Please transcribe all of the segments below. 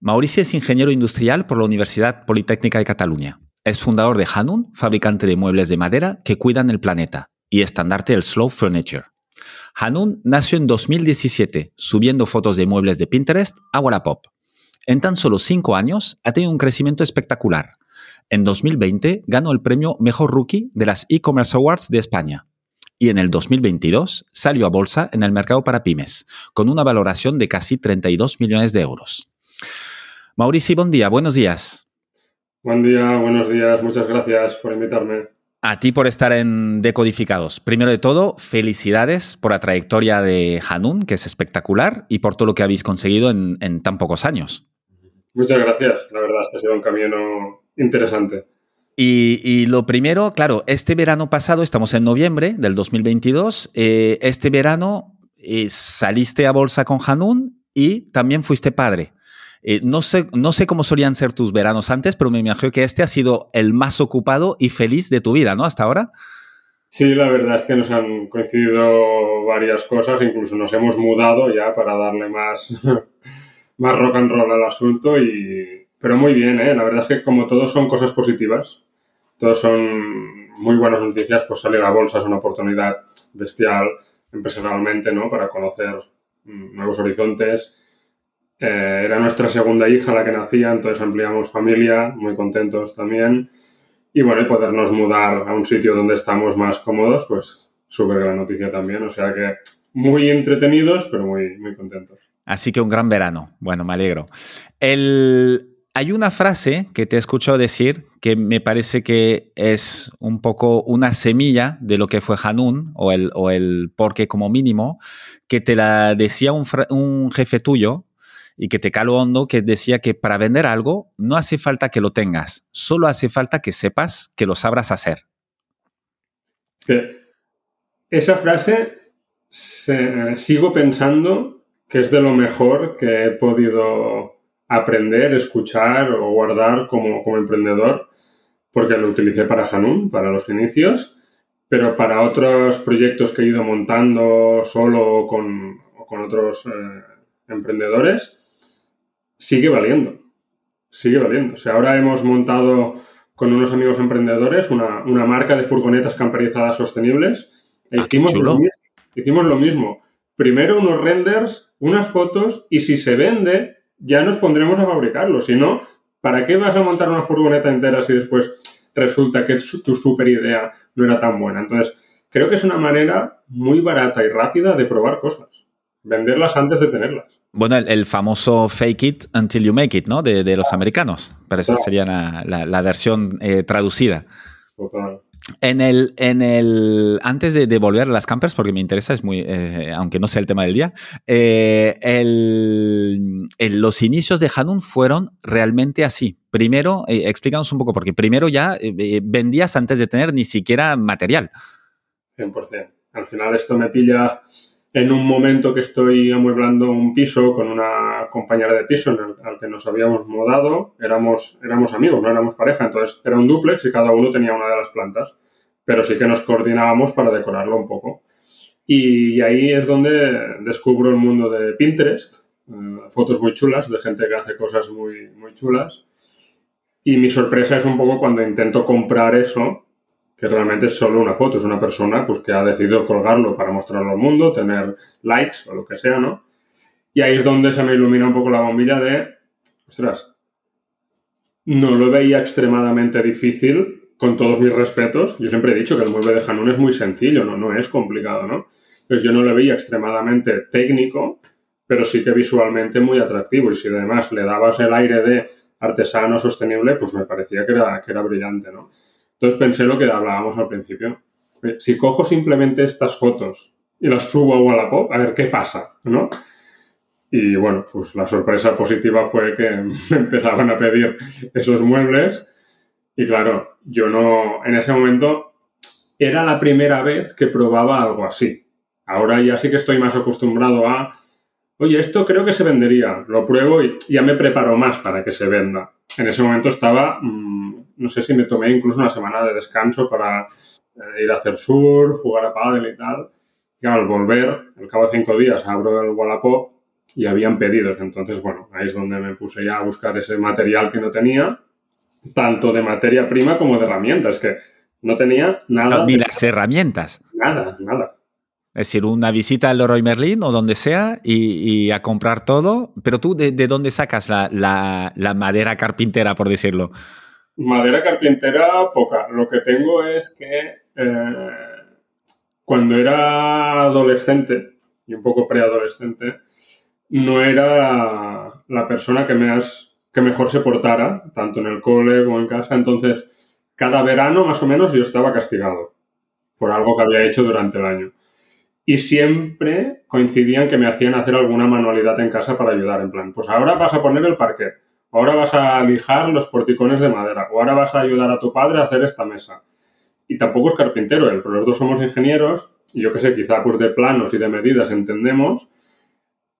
Mauricio es ingeniero industrial por la Universidad Politécnica de Cataluña. Es fundador de Hanun, fabricante de muebles de madera que cuidan el planeta, y estandarte del Slow Furniture. Hanun nació en 2017 subiendo fotos de muebles de Pinterest a Wallapop. En tan solo cinco años ha tenido un crecimiento espectacular. En 2020 ganó el premio Mejor Rookie de las e-commerce awards de España. Y en el 2022 salió a bolsa en el mercado para pymes, con una valoración de casi 32 millones de euros. Mauricio, buen día, buenos días. Buen día, buenos días, muchas gracias por invitarme. A ti por estar en Decodificados. Primero de todo, felicidades por la trayectoria de Hanun, que es espectacular, y por todo lo que habéis conseguido en, tan pocos años. Muchas gracias, la verdad, ha sido un camino interesante. Y, lo primero, claro, este verano pasado, estamos en noviembre del 2022, eh, este verano eh, saliste a bolsa con Hanun y también fuiste padre. Eh, no, sé, no sé cómo solían ser tus veranos antes, pero me imagino que este ha sido el más ocupado y feliz de tu vida, ¿no? Hasta ahora. Sí, la verdad es que nos han coincidido varias cosas, incluso nos hemos mudado ya para darle más, más rock and roll al asunto, y, pero muy bien, ¿eh? la verdad es que como todos son cosas positivas, todos son muy buenas noticias, pues salir a bolsa es una oportunidad bestial empresarialmente, ¿no? Para conocer mm, nuevos horizontes, eh, era nuestra segunda hija la que nacía, entonces ampliamos familia, muy contentos también. Y bueno, y podernos mudar a un sitio donde estamos más cómodos, pues súper gran noticia también. O sea que muy entretenidos, pero muy, muy contentos. Así que un gran verano. Bueno, me alegro. El... Hay una frase que te he escuchado decir que me parece que es un poco una semilla de lo que fue Hanun o el, o el porque como mínimo, que te la decía un, un jefe tuyo y que te calo hondo, que decía que para vender algo no hace falta que lo tengas, solo hace falta que sepas que lo sabrás hacer. Esa frase sigo pensando que es de lo mejor que he podido aprender, escuchar o guardar como, como emprendedor, porque lo utilicé para Hanun, para los inicios, pero para otros proyectos que he ido montando solo con, con otros eh, emprendedores, sigue valiendo. Sigue valiendo. O sea, ahora hemos montado con unos amigos emprendedores una, marca de furgonetas camperizadas sostenibles. E ah, hicimos, lo mismo, hicimos lo mismo. Primero unos renders, unas fotos y si se vende, ya nos pondremos a fabricarlo. Si no, ¿para qué vas a montar una furgoneta entera si después resulta que tu super idea no era tan buena? Entonces, creo que es una manera muy barata y rápida de probar cosas. Venderlas antes de tenerlas. Bueno, el, famoso fake it until you make it, ¿no? De, los americanos. Pero esa sería la, versión eh, traducida. Total. En el, en el, antes de, volver a las campers, porque me interesa, es muy, eh, aunque no sea el tema del día, eh, los inicios de Hanun fueron realmente así. Primero, explícanos un poco, porque primero ya vendías antes de tener ni siquiera material. 100%. Al final esto me pilla en un momento que estoy amueblando un piso con una compañera de piso al que nos habíamos mudado, éramos, éramos amigos, no éramos pareja, entonces era un duplex y cada uno tenía una de las plantas, pero sí que nos coordinábamos para decorarlo un poco. Y ahí es donde descubro el mundo de Pinterest, eh, fotos muy chulas de gente que hace cosas muy, muy chulas. Y mi sorpresa es un poco cuando intento comprar eso que realmente es solo una foto, es una persona pues, que ha decidido colgarlo para mostrarlo al mundo, tener likes o lo que sea, ¿no? Y ahí es donde se me ilumina un poco la bombilla de, ostras, no lo veía extremadamente difícil, con todos mis respetos. Yo siempre he dicho que el mueble de Hanun es muy sencillo, no, no es complicado, ¿no? Pues yo no lo veía extremadamente técnico, pero sí que visualmente muy atractivo. Y si además le dabas el aire de artesano sostenible, pues me parecía que era, que era brillante, ¿no? Entonces pensé lo que hablábamos al principio. Eh, si cojo simplemente estas fotos y las subo a Wallapop, a ver qué pasa, ¿no? Y bueno, pues la sorpresa positiva fue que me empezaban a pedir esos muebles. Y claro, yo no, en ese momento era la primera vez que probaba algo así. Ahora ya sí que estoy más acostumbrado a, oye, esto creo que se vendería, lo pruebo y ya me preparo más para que se venda. En ese momento estaba, mm, no sé si me tomé incluso una semana de descanso para eh, ir a hacer surf, jugar a pádel y tal. Y al volver, al cabo de cinco días, abro el Wallapop y habían pedidos. Entonces, bueno, ahí es donde me puse ya a buscar ese material que no tenía, tanto de materia prima como de herramientas, que no tenía nada. ni las herramientas. Nada, nada. Es decir, una visita al Leroy Merlin o donde sea y, a comprar todo. Pero tú, ¿de, dónde sacas la, madera carpintera, por decirlo? Madera carpintera, poca. Lo que tengo es que eh, cuando era adolescente y un poco preadolescente, no era la persona que, que mejor se portara, tanto en el cole como en casa. Entonces, cada verano más o menos yo estaba castigado por algo que había hecho durante el año y siempre coincidían que me hacían hacer alguna manualidad en casa para ayudar. En plan, pues ahora vas a poner el parquet, ahora vas a lijar los porticones de madera, o ahora vas a ayudar a tu padre a hacer esta mesa. Y tampoco es carpintero él, pero los dos somos ingenieros, y yo qué sé, quizá pues de planos y de medidas entendemos,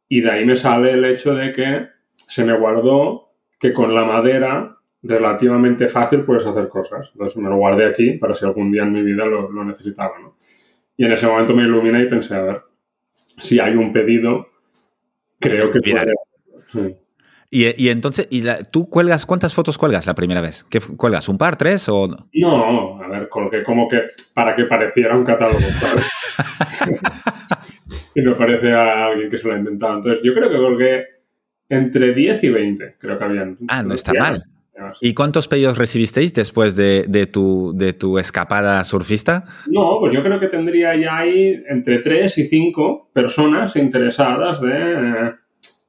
y de ahí me sale el hecho de que se me guardó que con la madera relativamente fácil puedes hacer cosas. Entonces me lo guardé aquí para si algún día en mi vida lo, lo necesitaba, ¿no? Y en ese momento me iluminé y pensé, a ver, si hay un pedido, creo que puede... Y, entonces, ¿y ¿tú cuelgas cuántas fotos cuelgas la primera vez? ¿Qué cuelgas? ¿Un par, tres o no? No, a ver, colgué como que para que pareciera un catálogo, ¿sabes? y me parece a alguien que se lo ha inventado. Entonces, yo creo que colgué entre 10 y 20, creo que habían. Ah, no está mal. ¿Y cuántos pedidos recibisteis después de, tu, de tu escapada surfista? No, pues yo creo que tendría ya ahí entre tres y cinco personas interesadas de...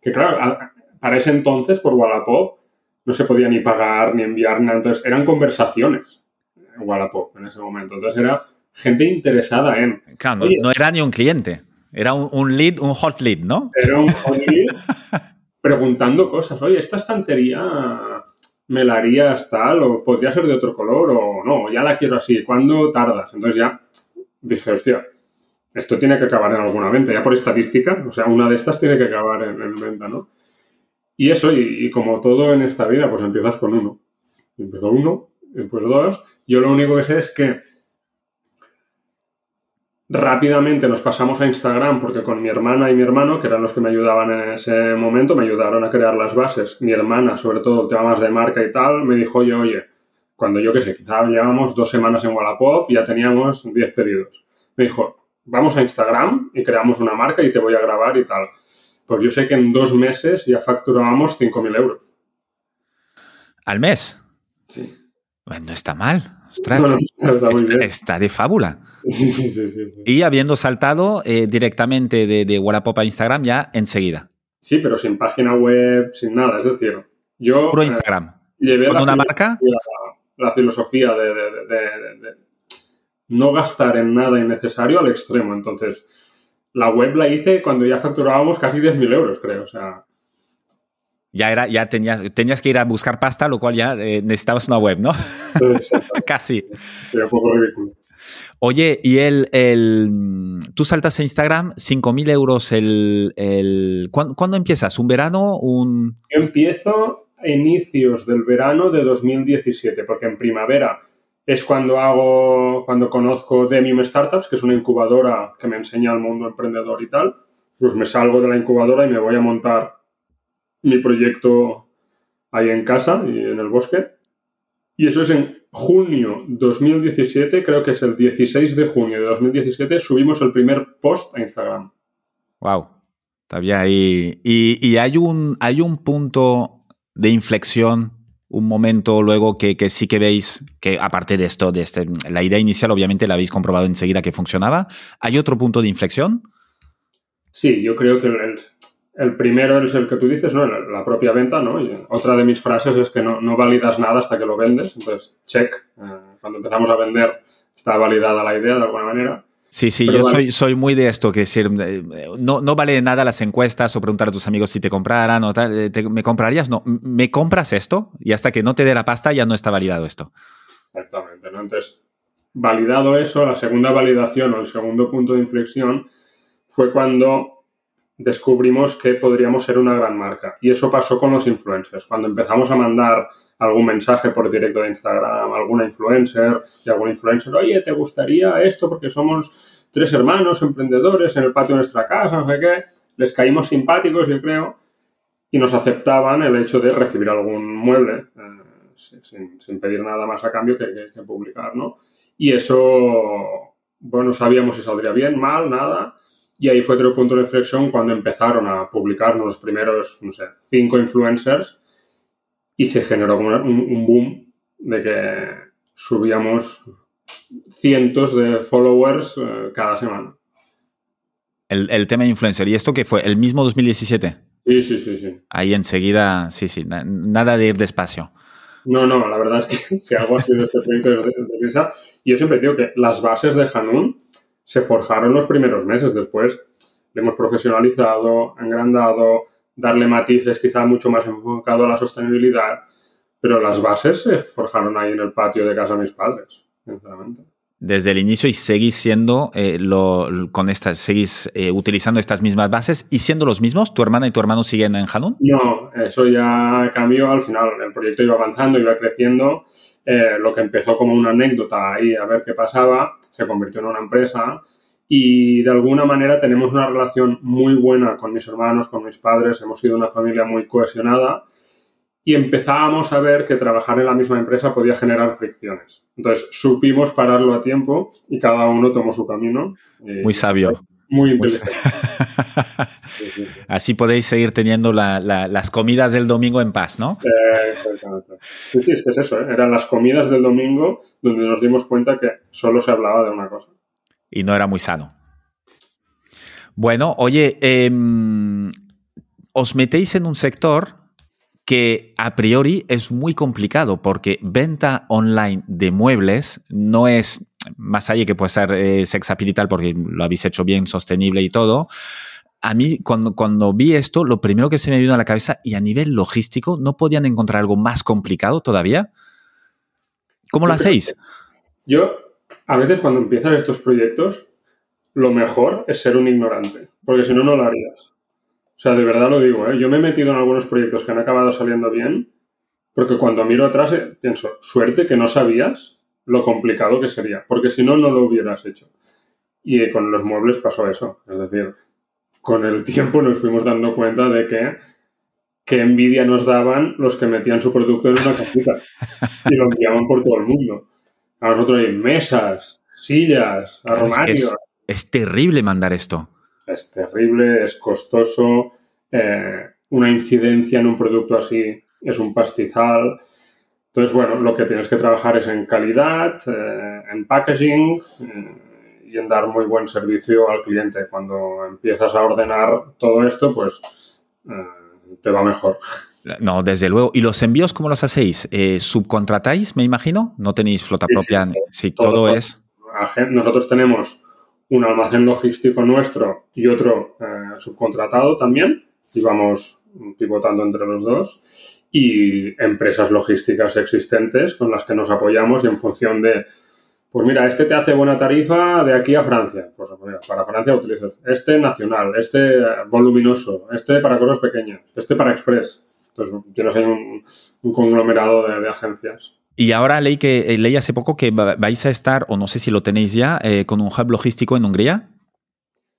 que claro, para ese entonces por Wallapop no se podía ni pagar ni enviar nada, entonces eran conversaciones en Wallapop en ese momento, entonces era gente interesada en... Claro, no, era ni un cliente, era un, un, lead, un hot lead, ¿no? Era un hot lead preguntando cosas, oye, esta estantería me la harías tal, o podría ser de otro color, o no, ya la quiero así, ¿cuándo tardas? Entonces ya dije, hostia, esto tiene que acabar en alguna venta, ya por estadística, o sea, una de estas tiene que acabar en, venta, ¿no? Y eso, y, como todo en esta vida, pues empiezas con uno. Empezó uno, después dos. Yo lo único que sé es que Rápidamente nos pasamos a Instagram porque con mi hermana y mi hermano, que eran los que me ayudaban en ese momento, me ayudaron a crear las bases. Mi hermana, sobre todo el tema más de marca y tal, me dijo, oye, oye, cuando yo qué sé, quizá llevamos dos semanas en Wallapop y ya teníamos 10 pedidos. Me dijo, vamos a Instagram y creamos una marca y te voy a grabar y tal. Pues yo sé que en dos meses ya facturábamos 5.000 euros. ¿Al mes? Sí. Bueno, no está mal está, de fábula. y habiendo saltado eh, directamente de, de Wallapop a Instagram ya enseguida. Sí, pero sin página web, sin nada. Es decir, yo. Puro eh, Instagram. llevé una marca? La, filosofía de, no gastar en nada innecesario al extremo. Entonces, la web la hice cuando ya facturábamos casi 10.000 euros, creo. O sea ya era, ya tenías, tenías que ir a buscar pasta, lo cual ya eh, necesitabas una web, ¿no? Casi. Sería un poco ridículo. Oye, y el, el tú saltas a Instagram, 5.000 euros el... el ¿cuándo, empiezas? ¿Un verano? Un... Yo empiezo a inicios del verano de 2017, porque en primavera es cuando hago, cuando conozco Demium Startups, que es una incubadora que me enseña al mundo emprendedor y tal. Pues me salgo de la incubadora y me voy a montar mi proyecto ahí en casa y en el bosque. Y eso es en junio 2017, creo que es el 16 de junio de 2017, subimos el primer post a Instagram. Wow. Todavía ahí. Y, y, hay, un, hay un punto de inflexión, un momento luego que, que, sí que veis que, aparte de esto, de este, la idea inicial, obviamente la habéis comprobado enseguida que funcionaba. ¿Hay otro punto de inflexión? Sí, yo creo que el, el primero es el que tú dices, ¿no? La propia venta, ¿no? Y otra de mis frases es que no, validas nada hasta que lo vendes. Entonces, check. Eh, cuando empezamos a vender está validada la idea de alguna manera. Sí, sí, yo soy, soy muy de esto, que decir, eh, no, no vale nada las encuestas o preguntar a tus amigos si te compraran o tal, eh, ¿me comprarías? No, me compras esto y hasta que no te dé la pasta ya no está validado esto. Exactamente, ¿no? Entonces, validado eso, la segunda validación o el segundo punto de inflexión fue cuando descubrimos que podríamos ser una gran marca. Y eso pasó con los influencers. Cuando empezamos a mandar algún mensaje por directo de Instagram, alguna influencer y algún influencer, oye, ¿te gustaría esto? Porque somos tres hermanos emprendedores en el patio de nuestra casa, no sé qué. Les caímos simpáticos, yo creo, y nos aceptaban el hecho de recibir algún mueble eh, sin, pedir nada más a cambio que, que publicar, ¿no? Y eso, bueno, sabíamos si saldría bien, mal, nada y ahí fue otro punto de inflexión cuando empezaron a publicarnos los primeros, no sé, cinco influencers y se generó un, un boom de que subíamos cientos de followers eh, cada semana. El, el, tema de influencer. ¿Y esto qué fue? ¿El mismo 2017? Sí, sí, sí, sí. Ahí enseguida, sí, sí, nada de ir despacio. No, no, la verdad es que si algo ha sido este proyecto de, de, y yo siempre digo que las bases de Hanun se forjaron los primeros meses. Después le hemos profesionalizado, engrandado, darle matices quizá mucho más enfocado a la sostenibilidad, pero las bases se forjaron ahí en el patio de casa de mis padres, sinceramente. Desde el inicio y seguís siendo eh, lo, con estas, seguís eh, utilizando estas mismas bases y siendo los mismos, ¿tu hermana y tu hermano siguen en Hanun? No, eso ya cambió al final. El proyecto iba avanzando, iba creciendo eh, lo que empezó como una anécdota ahí a ver qué pasaba, se convirtió en una empresa y de alguna manera tenemos una relación muy buena con mis hermanos, con mis padres, hemos sido una familia muy cohesionada y empezábamos a ver que trabajar en la misma empresa podía generar fricciones. Entonces supimos pararlo a tiempo y cada uno tomó su camino. Muy sabio. Muy inteligente. Así podéis seguir teniendo las comidas del domingo en paz, ¿no? exactamente. Sí, sí, es eso, ¿eh? eran las comidas del domingo donde nos dimos cuenta que solo se hablaba de una cosa. Y no era muy sano. Bueno, oye, em, os metéis en un sector que a priori es muy complicado porque venta online de muebles no es más allá que puede ser eh, sexapilital porque lo habéis hecho bien, sostenible y todo, a mí cuando, cuando vi esto, lo primero que se me vino a la cabeza, y a nivel logístico, ¿no podían encontrar algo más complicado todavía? ¿Cómo lo hacéis? Yo, a veces cuando empiezan estos proyectos, lo mejor es ser un ignorante, porque si no, no lo harías. O sea, de verdad lo digo, ¿eh? yo me he metido en algunos proyectos que han acabado saliendo bien, porque cuando miro atrás eh, pienso, suerte que no sabías lo complicado que sería, porque si no, no lo hubieras hecho. Y con los muebles pasó eso. Es decir, con el tiempo nos fuimos dando cuenta de que qué envidia nos daban los que metían su producto en una cajita y lo enviaban por todo el mundo. A nosotros hay mesas, sillas, armarios. Es, terrible mandar esto. Es terrible, es costoso. Eh, una incidencia en un producto así es un pastizal. Entonces, bueno, lo que tienes que trabajar es en calidad, eh, en packaging eh, y en dar muy buen servicio al cliente. Cuando empiezas a ordenar todo esto, pues eh, te va mejor. No, desde luego. ¿Y los envíos cómo los hacéis? ¿Subcontratáis, me imagino? ¿No tenéis flota propia? Sí, todo, es... Nosotros tenemos un almacén logístico nuestro y otro subcontratado también y vamos pivotando entre los dos y empresas logísticas existentes con las que nos apoyamos y en función de, pues mira, este te hace buena tarifa de aquí a Francia. Pues para Francia utilizas este nacional, este voluminoso, este para cosas pequeñas, este para Express. Entonces tienes ahí un, conglomerado de, agencias. Y ahora leí, que, eh, leí hace poco que vais a estar, o no sé si lo tenéis ya, eh, con un hub logístico en Hungría.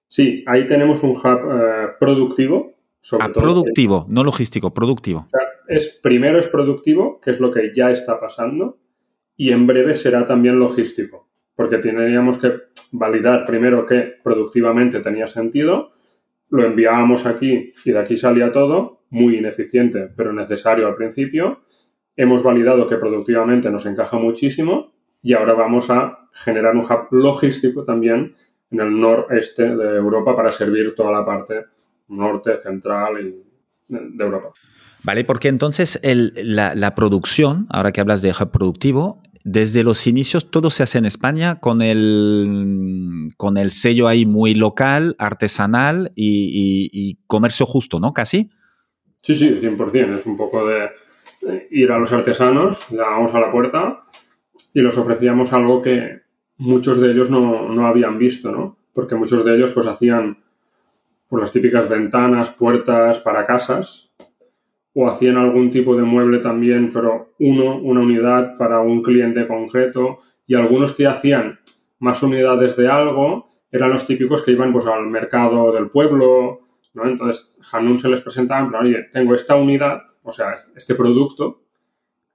Sí, ahí tenemos un hub eh, productivo. Sobre ah, productivo, no logístico, productivo es primero es productivo, que es lo que ya está pasando, y en breve será también logístico, porque tendríamos que validar primero que productivamente tenía sentido, lo enviábamos aquí y de aquí salía todo, muy ineficiente, pero necesario al principio. Hemos validado que productivamente nos encaja muchísimo y ahora vamos a generar un hub logístico también en el noreste de Europa para servir toda la parte norte, central y de Europa. ¿Vale? Porque entonces la, producción, ahora que hablas de hub productivo, desde los inicios todo se hace en España con el, con el sello ahí muy local, artesanal y, comercio justo, ¿no? Casi. Sí, sí, 100%. Es un poco de ir a los artesanos, llamábamos a la puerta y los ofrecíamos algo que muchos de ellos no, no habían visto, ¿no? Porque muchos de ellos pues hacían por las típicas ventanas, puertas para casas, o hacían algún tipo de mueble también, pero uno, una unidad para un cliente concreto, y algunos que hacían más unidades de algo eran los típicos que iban pues al mercado del pueblo, ¿no? Entonces, Hanun se les presentaba oye, tengo esta unidad, o sea, este producto,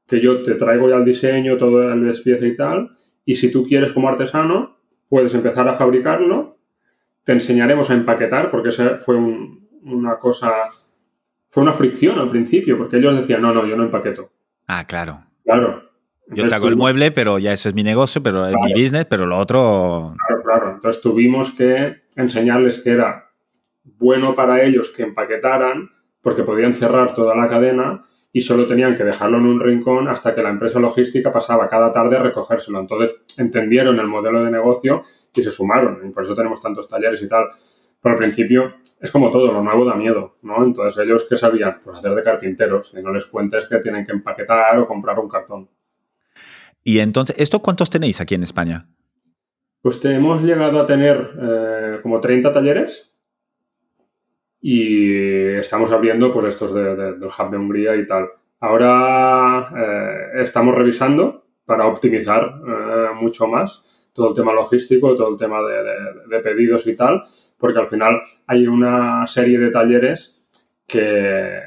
que yo te traigo ya el diseño, todo el despiece y tal, y si tú quieres como artesano, puedes empezar a fabricarlo te enseñaremos a empaquetar, porque esa fue una cosa, fue una fricción al principio, porque ellos decían, no, no, yo no empaqueto. Ah, claro. Claro. yo te hago el mueble, pero ya eso es mi negocio, pero es mi business, pero lo otro... Claro, claro. Entonces tuvimos que enseñarles que era bueno para ellos que empaquetaran, porque podían cerrar toda la cadena y solo tenían que dejarlo en un rincón hasta que la empresa logística pasaba cada tarde a recogérselo. Entonces entendieron el modelo de negocio y se sumaron. Y por eso tenemos tantos talleres y tal. Pero al principio es como todo, lo nuevo da miedo, ¿no? Entonces ellos, ¿qué sabían? Pues hacer de carpinteros y no les cuentes que tienen que empaquetar o comprar un cartón. Y entonces, ¿esto cuántos tenéis aquí en España? Pues hemos llegado a tener eh, como 30 talleres y estamos abriendo pues estos del Hub de Hungría y tal. Ahora eh, estamos revisando para optimizar eh, mucho más todo el tema logístico, todo el tema de, pedidos y tal, porque al final hay una serie de talleres que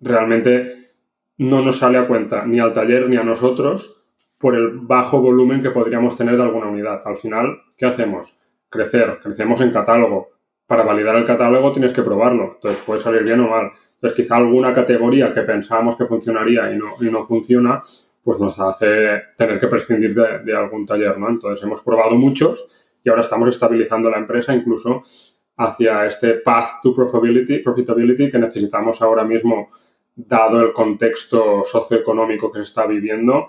realmente no nos sale a cuenta ni al taller ni a nosotros por el bajo volumen que podríamos tener de alguna unidad. Al final, ¿qué hacemos? Crecer, crecemos en catálogo, para validar el catálogo tienes que probarlo. Entonces puede salir bien o mal. Entonces quizá alguna categoría que pensábamos que funcionaría y no, y no funciona, pues nos hace tener que prescindir de, algún taller, ¿no? Entonces hemos probado muchos y ahora estamos estabilizando la empresa incluso hacia este path to profitability, profitability que necesitamos ahora mismo dado el contexto socioeconómico que se está viviendo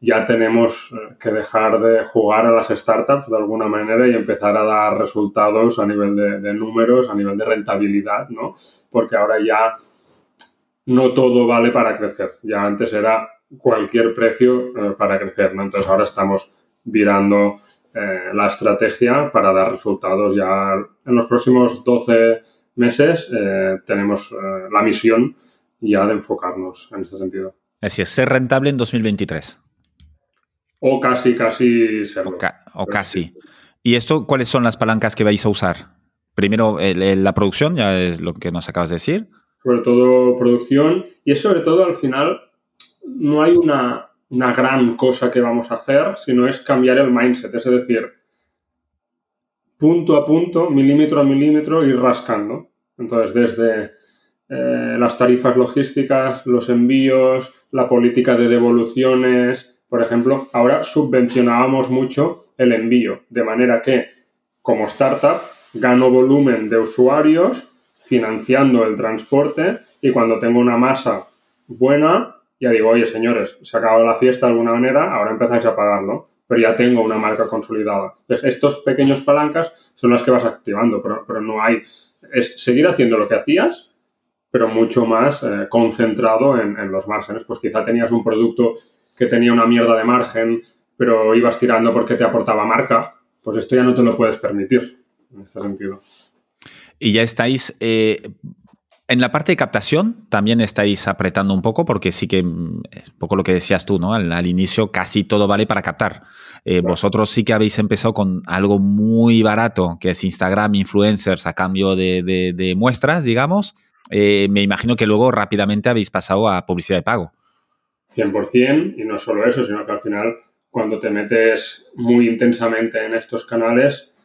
ya tenemos eh, que dejar de jugar a las startups de alguna manera y empezar a dar resultados a nivel de, números, a nivel de rentabilidad, ¿no? Porque ahora ya no todo vale para crecer. Ya antes era cualquier precio eh, para crecer, ¿no? Entonces ahora estamos virando eh, la estrategia para dar resultados ya en los próximos 12 meses tenemos la misión ya de enfocarnos en este sentido. Así es, ser rentable en 2023. O casi, casi serlo. O, casi. ¿Y esto cuáles son las palancas que vais a usar? Primero, la producción, ya es lo que nos acabas de decir. Sobre todo producción. Y es sobre todo, al final, no hay una, una gran cosa que vamos a hacer, sino es cambiar el mindset. Es decir, punto a punto, milímetro a milímetro, ir rascando. Entonces, desde eh, las tarifas logísticas, los envíos, la política de devoluciones, por ejemplo, ahora subvencionábamos mucho el envío, de manera que como startup gano volumen de usuarios financiando el transporte y cuando tengo una masa buena, ya digo, oye señores, se acaba la fiesta de alguna manera, ahora empezáis a pagarlo, pero ya tengo una marca consolidada. Entonces, estos pequeños palancas son las que vas activando, pero, no hay, es seguir haciendo lo que hacías, pero mucho más eh, concentrado en, en los márgenes. Pues quizá tenías un producto que tenía una mierda de margen, pero ibas tirando porque te aportaba marca, pues esto ya no te lo puedes permitir en este sentido. Y ya estáis eh, en la parte de captación, también estáis apretando un poco porque sí que es un poco lo que decías tú, ¿no? Al, inicio casi todo vale para captar. Eh, vosotros sí que habéis empezado con algo muy barato, que es Instagram, influencers a cambio de, muestras, digamos. Eh, me imagino que luego rápidamente habéis pasado a publicidad de pago. 100% y no solo eso, sino que al final cuando te metes muy intensamente en estos canales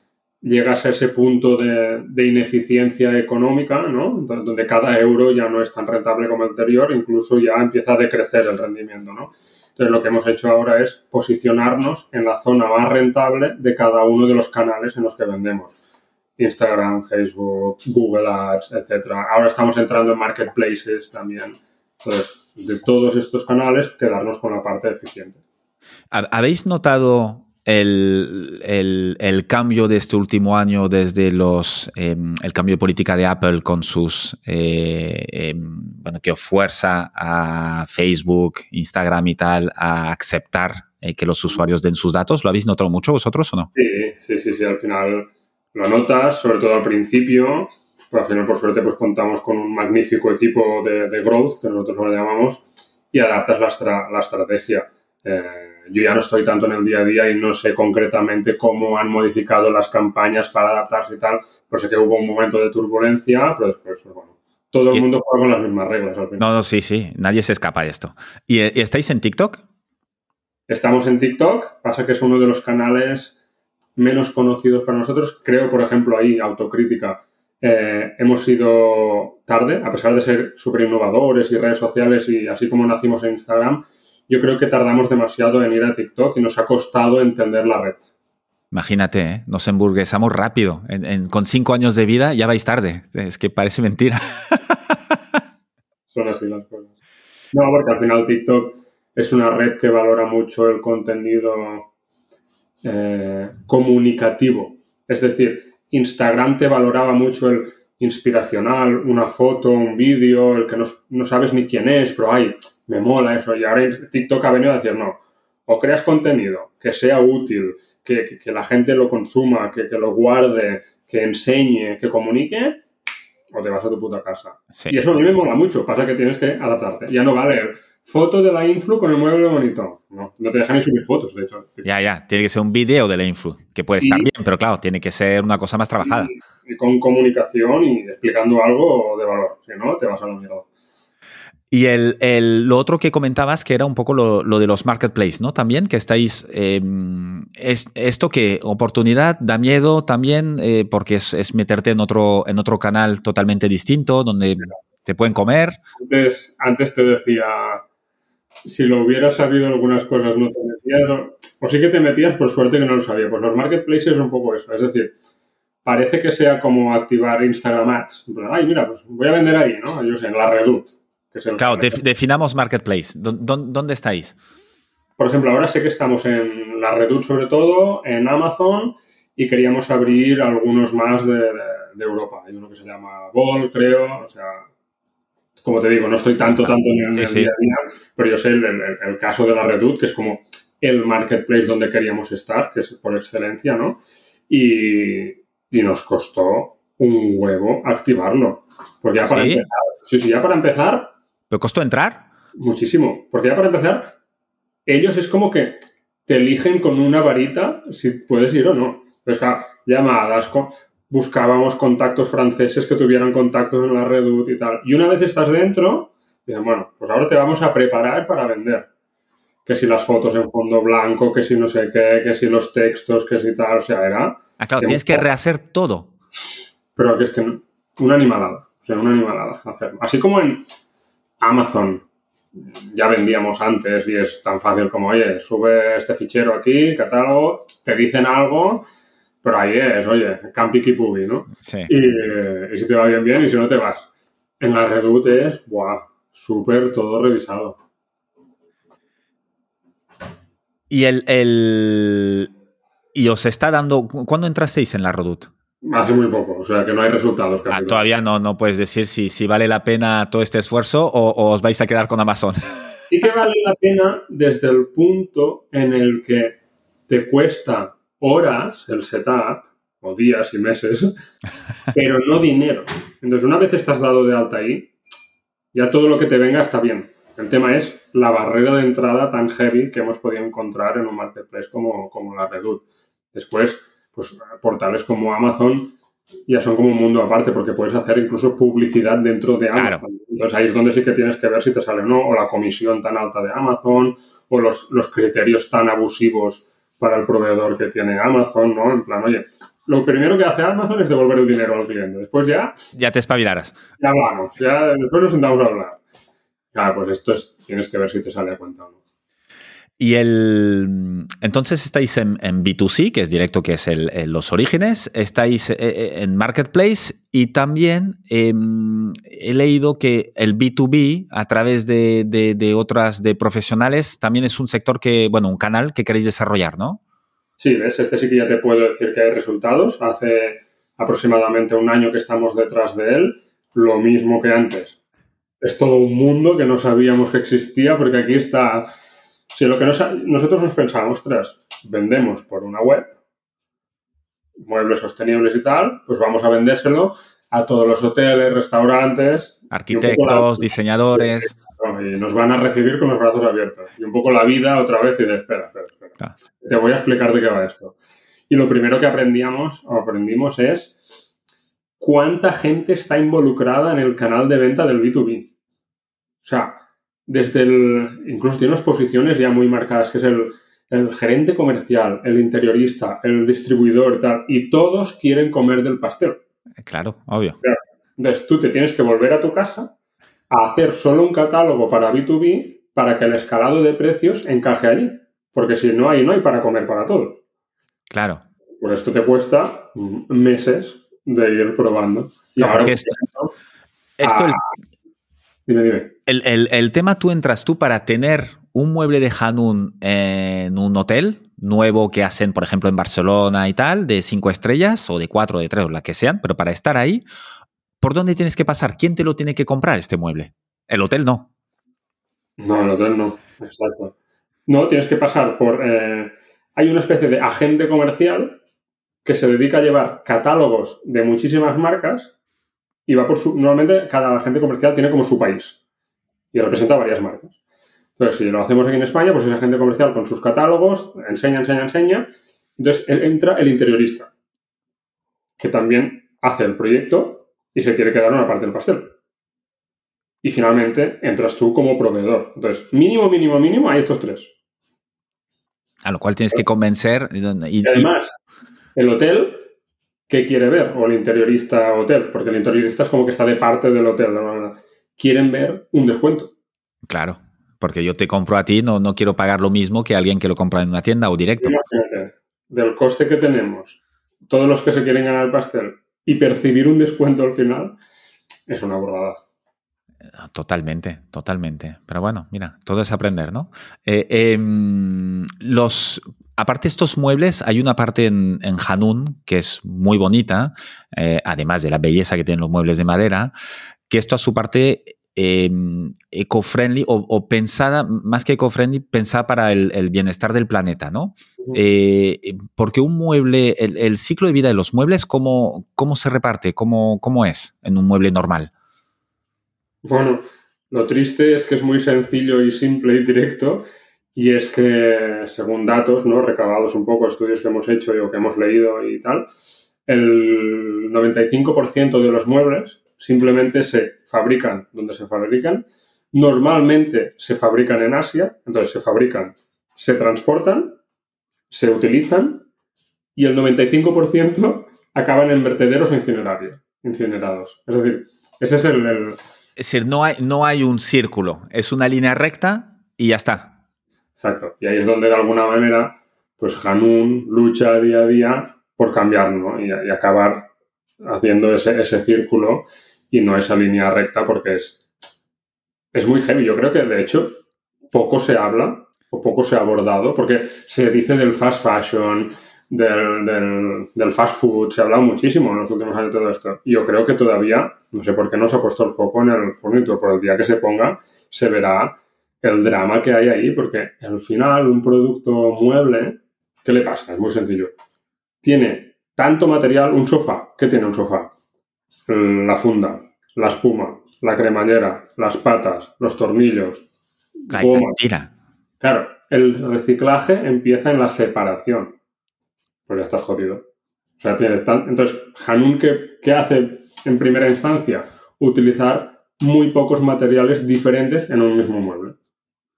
llegas a ese punto de, ineficiencia económica, ¿no? Donde cada euro ya no es tan rentable como el anterior, incluso ya empieza a decrecer el rendimiento, ¿no? Entonces lo que hemos hecho ahora es posicionarnos en la zona más rentable de cada uno de los canales en los que vendemos. Instagram, Facebook, Google Ads, etcétera. Ahora estamos entrando en marketplaces también. Entonces, de todos estos canales quedarnos con la parte eficiente. ¿Habéis notado el, cambio de este último año desde los em, el cambio de política de Apple con sus eh, em, bueno que fuerza a Facebook, Instagram y tal a aceptar eh, que los usuarios den sus datos. ¿Lo habéis notado mucho vosotros o no? Sí, sí, sí, sí. Al final lo notas, sobre todo al principio. Pero al final, por suerte, pues contamos con un magnífico equipo de, growth, que nosotros lo llamamos, y adaptas la, la estrategia. Eh, yo ya no estoy tanto en el día a día y no sé concretamente cómo han modificado las campañas para adaptarse y tal, pero sé que hubo un momento de turbulencia, pero después, pues bueno, todo el mundo juega con las mismas reglas al final. No, no, sí, sí, nadie se escapa de esto. ¿Y, estáis en TikTok? Estamos en TikTok, pasa que es uno de los canales menos conocidos para nosotros. Creo, por ejemplo, ahí, autocrítica, eh, hemos sido tarde, a pesar de ser súper innovadores y redes sociales y así como nacimos en Instagram, yo creo que tardamos demasiado en ir a TikTok y nos ha costado entender la red. Imagínate, ¿eh? nos emburguesamos rápido. con cinco años de vida ya vais tarde. Es que parece mentira. Son así las cosas. No, porque al final TikTok es una red que valora mucho el contenido eh, comunicativo. Es decir, Instagram te valoraba mucho el inspiracional, una foto, un vídeo, el que no, no sabes ni quién es, pero hay me mola eso. Y ahora TikTok ha venido a decir, no, o creas contenido que sea útil, que, la gente lo consuma, que, lo guarde, que enseñe, que comunique, o te vas a tu puta casa. Y eso a mí me mola mucho. Pasa que tienes que adaptarte. Ya no vale foto de la influ con el mueble bonito. No, no te dejan ni subir fotos, de hecho. Ya, ya. Tiene que ser un vídeo de la influ, que puede estar bien, pero claro, tiene que ser una cosa más trabajada. Y, con comunicación y explicando algo de valor. Si no, te vas a lo miedo. Y el, lo otro que comentabas, que era un poco lo, de los marketplaces, ¿no? También que estáis, em, es, esto que oportunidad da miedo también, eh, porque es, meterte en otro, en otro canal totalmente distinto, donde te pueden comer. Antes, antes te decía, si lo hubieras sabido algunas cosas no te metías, o, sí que te metías por suerte que no lo sabía. Pues los marketplaces es un poco eso, es decir, parece que sea como activar Instagram Ads. Ay, mira, pues voy a vender ahí, ¿no? Yo sé, en la Reddit claro, definamos Marketplace. ¿Dónde, estáis? Por ejemplo, ahora sé que estamos en la Reduc sobre todo, en Amazon y queríamos abrir algunos más de, Europa. Hay uno que se llama Ball, creo, o sea, como te digo, no estoy tanto, tanto en el día a día, pero yo sé el, caso de la Reduc, que es como el marketplace donde queríamos estar, que es por excelencia, ¿no? Y, y nos costó un huevo activarlo. Porque ya para empezar, sí, sí, ya para empezar, ¿Pero costó entrar? Muchísimo, porque ya para empezar, ellos es como que te eligen con una varita si puedes ir o no. Pues claro, llamadas, buscábamos contactos franceses que tuvieran contactos en la Redut y tal. Y una vez estás dentro, dicen, bueno, pues ahora te vamos a preparar para vender. Que si las fotos en fondo blanco, que si no sé qué, que si los textos, que si tal, o sea, era... Ah, claro, tienes que rehacer todo. Pero que es que una animalada, o sea, una animalada hacerlo. Así como en, Amazon ya vendíamos antes y es tan fácil como, oye, sube este fichero aquí, catálogo, te dicen algo, pero ahí es, oye, campi pubi, ¿no? Sí. Y, si te va bien, bien, y si no te vas. En la Redut es, ¡buah! Súper todo revisado. Y el, el, Y os está dando. ¿Cuándo entrasteis en la Redut? Hace muy poco, o sea que no hay resultados. Ah, todavía no, no puedes decir si, si vale la pena todo este esfuerzo o, os vais a quedar con Amazon. Sí que vale la pena desde el punto en el que te cuesta horas el setup, o días y meses, pero no dinero. Entonces, una vez estás dado de alta ahí, ya todo lo que te venga está bien. El tema es la barrera de entrada tan heavy que hemos podido encontrar en un marketplace como, como la Redut. Después, pues portales como Amazon ya son como un mundo aparte porque puedes hacer incluso publicidad dentro de Amazon. Entonces ahí es donde sí que tienes que ver si te sale o no, o la comisión tan alta de Amazon, o los, criterios tan abusivos para el proveedor que tiene Amazon, ¿no? En plan, oye, lo primero que hace Amazon es devolver el dinero al cliente. Después ya... Ya te espabilarás. Ya hablamos, ya después nos sentamos a hablar. Claro, pues esto es, tienes que ver si te sale a cuenta o no. Y el. Entonces estáis en, B2C, que es directo, que es los orígenes. Estáis eh, eh, en Marketplace y también em, he leído que el B2B, a través de, otras de profesionales, también es un sector que, bueno, un canal que queréis desarrollar, ¿no? Sí, ¿ves? Este sí que ya te puedo decir que hay resultados. Hace aproximadamente un año que estamos detrás de él. Lo mismo que antes. Es todo un mundo que no sabíamos que existía porque aquí está si lo que nosotros nos pensamos, tras vendemos por una web, muebles sostenibles y tal, pues vamos a vendérselo a todos los hoteles, restaurantes. Arquitectos, diseñadores. Y nos van a recibir con los brazos abiertos. Y un poco la vida otra vez y de espera, espera, espera. Te voy a explicar de qué va esto. Y lo primero que aprendíamos o aprendimos es cuánta gente está involucrada en el canal de venta del B2B. O sea, desde el, incluso tiene unas posiciones ya muy marcadas, que es el, gerente comercial, el interiorista, el distribuidor, tal, y todos quieren comer del pastel. Claro, obvio. Entonces tú te tienes que volver a tu casa a hacer solo un catálogo para B2B para que el escalado de precios encaje allí. Porque si no hay, no hay para comer para todos. Claro. Pues esto te cuesta meses de ir probando. Y ahora esto, esto Dime, dime. El, tema, tú entras tú para tener un mueble de Hanun en un hotel nuevo que hacen, por ejemplo, en Barcelona y tal, de cinco estrellas o de cuatro, de tres, o la que sean, pero para estar ahí, ¿por dónde tienes que pasar? ¿Quién te lo tiene que comprar este mueble? El hotel no. No, el hotel no, exacto. No, tienes que pasar por... Eh, hay una especie de agente comercial que se dedica a llevar catálogos de muchísimas marcas y va por su... Normalmente cada agente comercial tiene como su país y representa varias marcas. Entonces, si lo hacemos aquí en España, pues ese agente comercial con sus catálogos, enseña, enseña, enseña. Entonces entra el interiorista, que también hace el proyecto y se quiere quedar una parte del pastel. Y finalmente entras tú como proveedor. Entonces, mínimo, mínimo, mínimo, hay estos tres. A lo cual tienes que convencer. Y, además, el hotel, ¿qué quiere ver? O el interiorista hotel, porque el interiorista es como que está de parte del hotel, de manera quieren ver un descuento. Claro, porque yo te compro a ti, no, no quiero pagar lo mismo que alguien que lo compra en una tienda o directo. Imagínate, del coste que tenemos, todos los que se quieren ganar el pastel y percibir un descuento al final, es una burrada. Totalmente, totalmente. Pero bueno, mira, todo es aprender, ¿no? Eh, em, los, aparte de estos muebles, hay una parte en, en Hanun que es muy bonita, eh, además de la belleza que tienen los muebles de madera, que esto a su parte em, eco-friendly o, pensada, más que eco-friendly, pensada para el, bienestar del planeta, ¿no? Eh, porque un mueble, el, ciclo de vida de los muebles, ¿cómo, cómo se reparte? ¿Cómo, ¿Cómo es en un mueble normal? Bueno, lo triste es que es muy sencillo y simple y directo. Y es que, según datos, ¿no? recabados un poco, estudios que hemos hecho y o que hemos leído y tal, el 95% de los muebles simplemente se fabrican donde se fabrican. Normalmente se fabrican en Asia, entonces se fabrican, se transportan, se utilizan y el 95% acaban en vertederos o incinerados. Es decir, ese es el... Es decir, no hay, no hay un círculo, es una línea recta y ya está. Exacto. Y ahí es donde de alguna manera, pues Hanun lucha día a día por cambiarlo y, acabar haciendo ese, ese círculo y no esa línea recta porque es, es muy heavy. Yo creo que de hecho poco se habla o poco se ha abordado porque se dice del fast fashion, del, del, fast food, se ha hablado muchísimo en los últimos años de todo esto. Y yo creo que todavía, no sé por qué no se ha puesto el foco en el furniture, por el día que se ponga se verá el drama que hay ahí porque al final un producto mueble, ¿qué le pasa? Es muy sencillo. Tiene tanto material, un sofá, ¿qué tiene un sofá? la funda, la espuma, la cremallera, las patas, los tornillos, la goma. Claro, el reciclaje empieza en la separación. Pues ya estás jodido. O sea, tienes tan... Entonces, Hanun, ¿qué, ¿qué hace en primera instancia? Utilizar muy pocos materiales diferentes en un mismo mueble.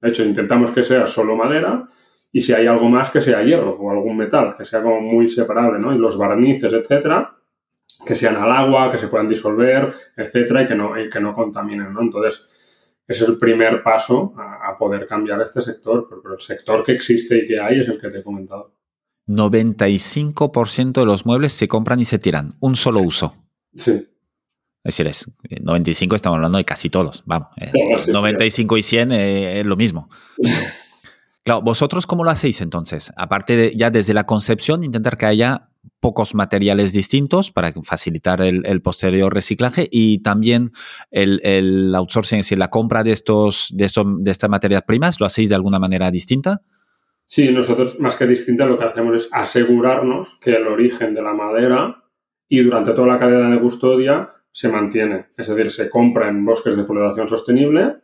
De hecho, intentamos que sea solo madera y si hay algo más que sea hierro o algún metal, que sea como muy separable, ¿no? Y los barnices, etcétera, que sean al agua, que se puedan disolver, etcétera, y que no, y que no contaminen, ¿no? Entonces, ese es el primer paso a, a, poder cambiar este sector, pero, el sector que existe y que hay es el que te he comentado. 95% de los muebles se compran y se tiran, un solo uso. Sí. Es decir, es 95 estamos hablando de casi todos, vamos. 95 y 100 eh, es lo mismo. Claro, ¿vosotros cómo lo hacéis entonces? Aparte de ya desde la concepción, intentar que haya pocos materiales distintos para facilitar el, posterior reciclaje y también el, outsourcing, es decir, la compra de, estos, de, de estas materias primas, ¿lo hacéis de alguna manera distinta? Sí, nosotros más que distinta lo que hacemos es asegurarnos que el origen de la madera y durante toda la cadena de custodia se mantiene. Es decir, se compra en bosques de población sostenible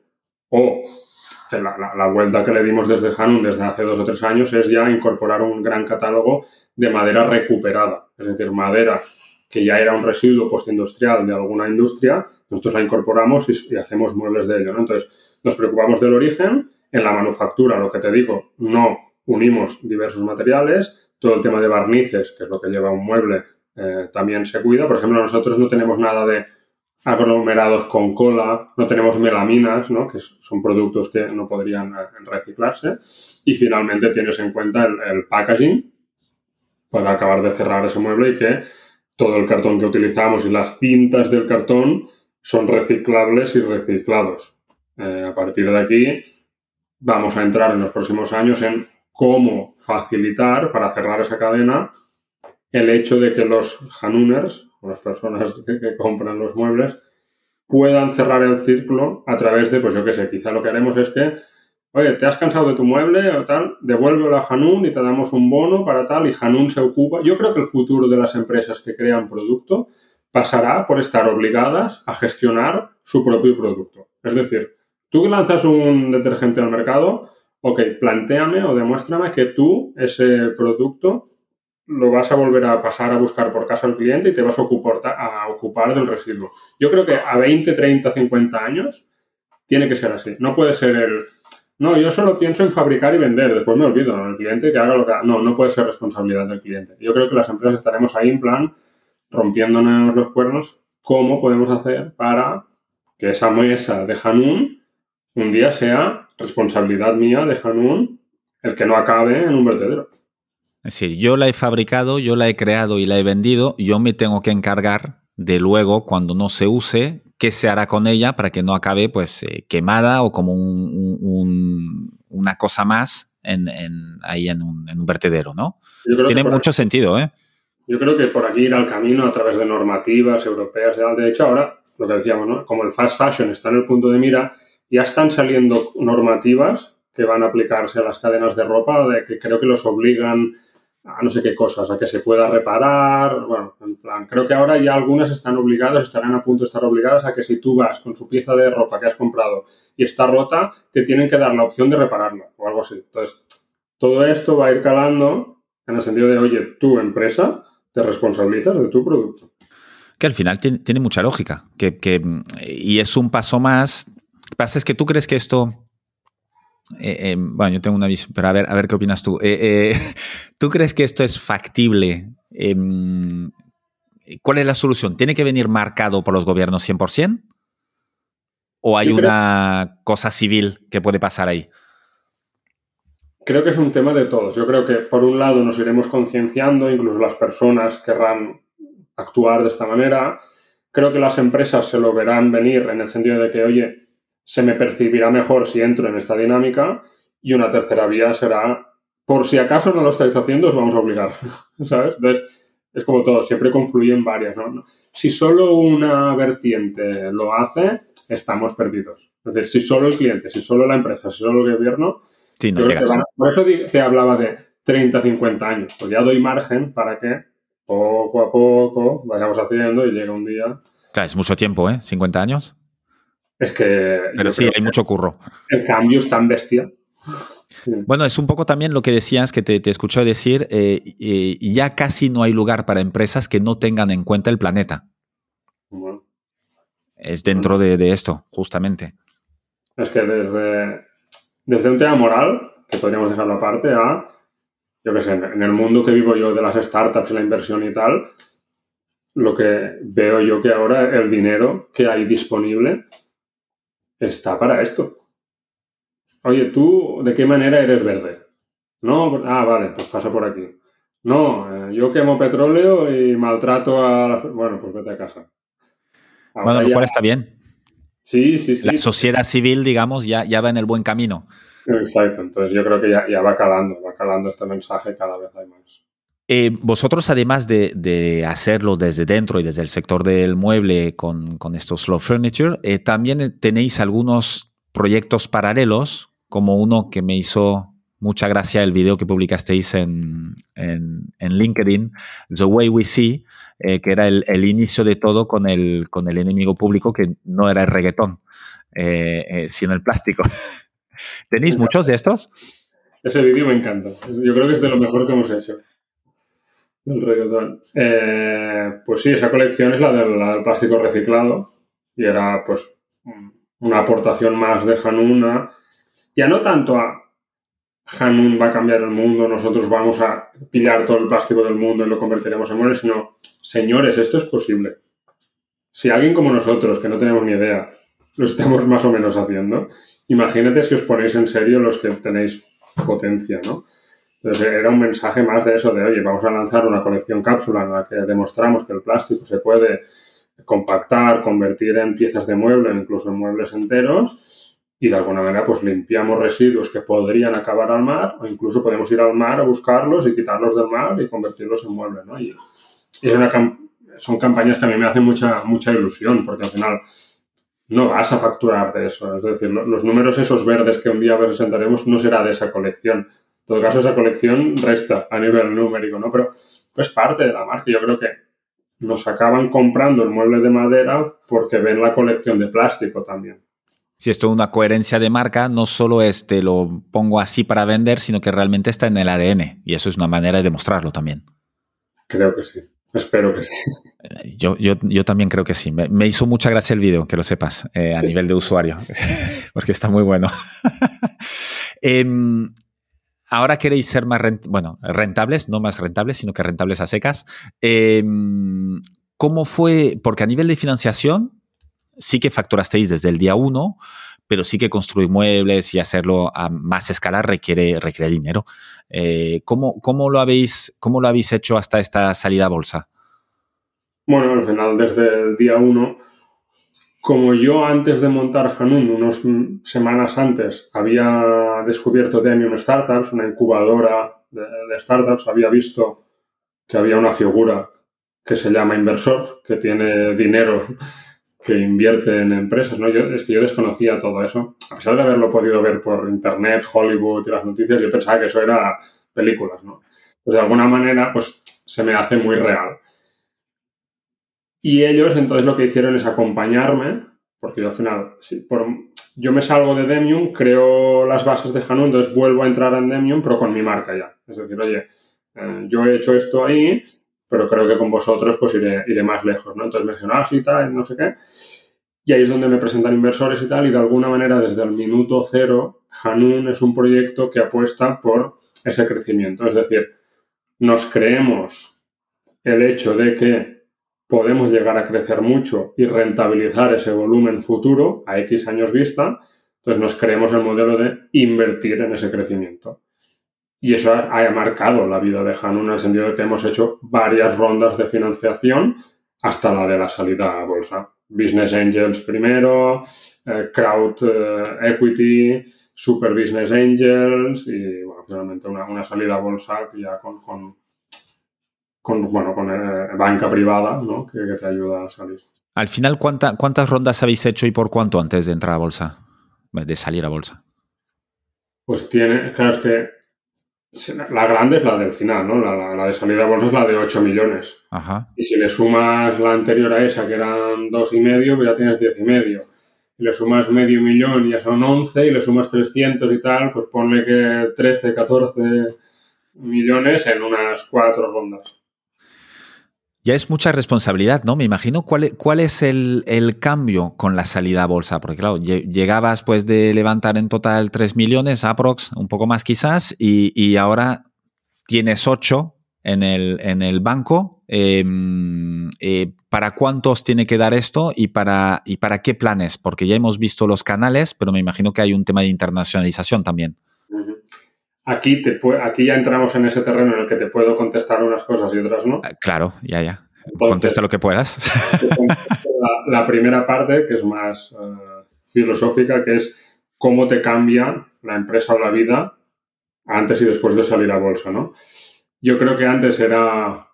o la, vuelta que le dimos desde Hanun desde hace dos o tres años es ya incorporar un gran catálogo de madera recuperada, es decir, madera que ya era un residuo postindustrial de alguna industria, nosotros la incorporamos y, hacemos muebles de ello. Entonces, nos preocupamos del origen, en la manufactura, lo que te digo, no unimos diversos materiales, todo el tema de barnices, que es lo que lleva un mueble, eh, también se cuida. Por ejemplo, nosotros no tenemos nada de aglomerados con cola, no tenemos melaminas, ¿no? que son productos que no podrían eh, reciclarse. Y finalmente tienes en cuenta el, packaging para acabar de cerrar ese mueble y que todo el cartón que utilizamos y las cintas del cartón son reciclables y reciclados. Eh, a partir de aquí vamos a entrar en los próximos años en cómo facilitar para cerrar esa cadena el hecho de que los Hanuners las personas que, compran los muebles, puedan cerrar el círculo a través de, pues yo qué sé, quizá lo que haremos es que, oye, ¿te has cansado de tu mueble o tal? Devuélvelo a Hanun y te damos un bono para tal y Hanun se ocupa. Yo creo que el futuro de las empresas que crean producto pasará por estar obligadas a gestionar su propio producto. Es decir, tú lanzas un detergente al mercado, ok, planteame o demuéstrame que tú ese producto lo vas a volver a pasar a buscar por casa al cliente y te vas a ocupar, a ocupar del residuo. Yo creo que a 20, 30, 50 años tiene que ser así. No puede ser el, no, yo solo pienso en fabricar y vender, después me olvido, el cliente que haga lo que. No, no puede ser responsabilidad del cliente. Yo creo que las empresas estaremos ahí en plan rompiéndonos los cuernos, ¿cómo podemos hacer para que esa mesa de Hanun un día sea responsabilidad mía de Hanun el que no acabe en un vertedero? Es decir, yo la he fabricado, yo la he creado y la he vendido, yo me tengo que encargar de luego, cuando no se use, qué se hará con ella para que no acabe pues eh, quemada o como una cosa más en, ahí en un, vertedero, ¿no? Tiene mucho sentido, ¿eh? Yo creo que por aquí ir al camino a través de normativas europeas. De hecho, ahora, lo que decíamos, ¿no? Como el fast fashion está en el punto de mira, ya están saliendo normativas que van a aplicarse a las cadenas de ropa, de que creo que los obligan a no sé qué cosas, a que se pueda reparar. Bueno, en plan, creo que ahora ya algunas están obligadas, estarán a punto de estar obligadas a que si tú vas con su pieza de ropa que has comprado y está rota, te tienen que dar la opción de repararla o algo así. Entonces, todo esto va a ir calando en el sentido de, oye, tu empresa te responsabilizas de tu producto. Que al final tiene, mucha lógica. Que, y es un paso más. Lo que pasa es que tú crees que esto eh, eh, bueno, yo tengo una visión, pero a ver, a ver qué opinas tú. Eh, ¿Tú crees que esto es factible? Em, ¿Cuál es la solución? ¿Tiene que venir marcado por los gobiernos 100%? ¿O hay una cosa civil que puede pasar ahí? Creo que es un tema de todos. Yo creo que por un lado nos iremos concienciando, incluso las personas querrán actuar de esta manera. Creo que las empresas se lo verán venir en el sentido de que, oye, se me percibirá mejor si entro en esta dinámica y una tercera vía será, por si acaso no lo estáis haciendo, os vamos a obligar, ¿sabes? Entonces, es como todo, siempre confluyen varias, ¿no? Si solo una vertiente lo hace, estamos perdidos. Es decir, si solo el cliente, si solo la empresa, si solo el gobierno, sí, no por eso te hablaba de 30, 50 años. Pues ya doy margen para que poco a poco vayamos haciendo y llegue un día. Claro, es mucho tiempo, ¿eh? 50 años. Es que. Pero sí, hay mucho curro. El cambio es tan bestia. Bueno, es un poco también lo que decías, que te, te escucho decir, eh, eh, ya casi no hay lugar para empresas que no tengan en cuenta el planeta. Es dentro de, esto, justamente. Es que desde, desde un tema moral, que podríamos dejarlo aparte, a, yo qué sé, en el mundo que vivo yo de las startups y la inversión y tal, lo que veo yo que ahora el dinero que hay disponible está para esto. oye, ¿tú de qué manera eres verde? No, ah, vale, pues pasa por aquí. No, eh, yo quemo petróleo y maltrato a la... Bueno, pues vete a casa. bueno, lo cual está bien. Sí, sí, sí. La sociedad civil, digamos, ya, ya va en el buen camino. Exacto, entonces yo creo que ya, va calando, va calando este mensaje, cada vez hay más. Eh, vosotros, además de, hacerlo desde dentro y desde el sector del mueble con, estos Slow Furniture, eh, también tenéis algunos proyectos paralelos, como uno que me hizo mucha gracia el video que publicasteis en, en, LinkedIn, The Way We See, eh, que era el, inicio de todo con el, con el enemigo público que no era el reggaetón, sino el plástico. ¿Tenéis muchos de estos? Ese vídeo me encanta. Yo creo que es de lo mejor que hemos hecho. Del reggaetón. Eh, pues sí, esa colección es la del, plástico reciclado. Y era, pues, una aportación más de Hanun Ya no tanto a Hanun va a cambiar el mundo, nosotros vamos a pillar todo el plástico del mundo y lo convertiremos en muebles, sino, señores, esto es posible. Si alguien como nosotros, que no tenemos ni idea, lo estamos más o menos haciendo. Imagínate si os ponéis en serio los que tenéis potencia, ¿no? Era un mensaje más de eso, de oye, vamos a lanzar una colección cápsula en la que demostramos que el plástico se puede compactar, convertir en piezas de mueble, incluso en muebles enteros, y de alguna manera pues limpiamos residuos que podrían acabar al mar, o incluso podemos ir al mar a buscarlos y quitarlos del mar y convertirlos en muebles, ¿no? Y, son campañas que a mí me hacen mucha, mucha ilusión, porque al final no vas a facturar de eso. Es decir, los números esos verdes que un día presentaremos no será de esa colección. Todo caso, esa colección resta a nivel numérico, ¿no? Pero es parte de la marca. Yo creo que nos acaban comprando el mueble de madera porque ven la colección de plástico también. Si esto es una coherencia de marca, no solo es te lo pongo así para vender, sino que realmente está en el ADN. Y eso es una manera de demostrarlo también. Creo que sí. Espero que sí. Yo, yo, también creo que sí. Me, hizo mucha gracia el vídeo, que lo sepas, eh, a nivel de usuario, porque está muy bueno. Em, ahora queréis ser más bueno, rentables, no más rentables, sino que rentables a secas. Em, ¿Cómo fue? Porque a nivel de financiación, sí que facturasteis desde el día uno, pero sí que construir muebles y hacerlo a más escala requiere, requiere dinero. Eh, ¿cómo, cómo, lo habéis, ¿Cómo lo habéis hecho hasta esta salida a bolsa? Bueno, al final, desde el día uno, como yo antes de montar Hanun, unas semanas antes, había descubierto Demium Startups, una incubadora de, startups, había visto que había una figura que se llama inversor, que tiene dinero que invierte en empresas, ¿no? Yo, es que yo desconocía todo eso. A pesar de haberlo podido ver por internet, Hollywood y las noticias, yo pensaba que eso era películas, ¿no? Pues de alguna manera, pues se me hace muy real. Y ellos entonces lo que hicieron es acompañarme, porque yo al final, por, yo me salgo de Demium, creo las bases de Hanu, entonces vuelvo a entrar en Demium, pero con mi marca ya. Es decir, oye, eh, yo he hecho esto ahí, pero creo que con vosotros pues iré, iré más lejos, ¿no? Entonces me dijeron, ah, sí, tal, no sé qué. Y ahí es donde me presentan inversores y tal, y de alguna manera desde el minuto cero, Hanun es un proyecto que apuesta por ese crecimiento. Es decir, nos creemos el hecho de que podemos llegar a crecer mucho y rentabilizar ese volumen futuro a X años vista, entonces nos creemos el modelo de invertir en ese crecimiento. Y eso ha, marcado la vida de Hanun en el sentido de que hemos hecho varias rondas de financiación hasta la de la salida a bolsa. Business Angels primero, eh, Crowd eh, Equity, Super Business Angels y bueno, finalmente una, salida a bolsa ya con, con, bueno, con eh, banca privada ¿no? que, te ayuda a salir. Al final, ¿cuántas rondas habéis hecho y por cuánto antes de entrar a bolsa? De salir a bolsa. Pues tiene, claro, es que la grande es la del final, ¿no? La, de salida a bolsa es la de 8 millones. Y si le sumas la anterior a esa, que eran dos y medio, pues ya tienes 10 y medio. Y le sumas medio millón y ya son 11, y le sumas 300 y tal, pues ponle que 13, 14 millones en unas cuatro rondas. Ya es mucha responsabilidad, ¿no? Me imagino cuál, e, cuál es el, cambio con la salida a bolsa, porque claro, llegabas pues de levantar en total 3 millones, aprox, un poco más quizás, y, ahora tienes 8 en el, en el banco. Em, eh, ¿Para cuántos tiene que dar esto y para, y para qué planes? Porque ya hemos visto los canales, pero me imagino que hay un tema de internacionalización también. Aquí, te, aquí ya entramos en ese terreno en el que te puedo contestar unas cosas y otras no. Ah, claro, ya, ya. Contesta lo que puedas. La, primera parte, que es más eh, filosófica, que es cómo te cambia la empresa o la vida antes y después de salir a bolsa, ¿no? Yo creo que antes era,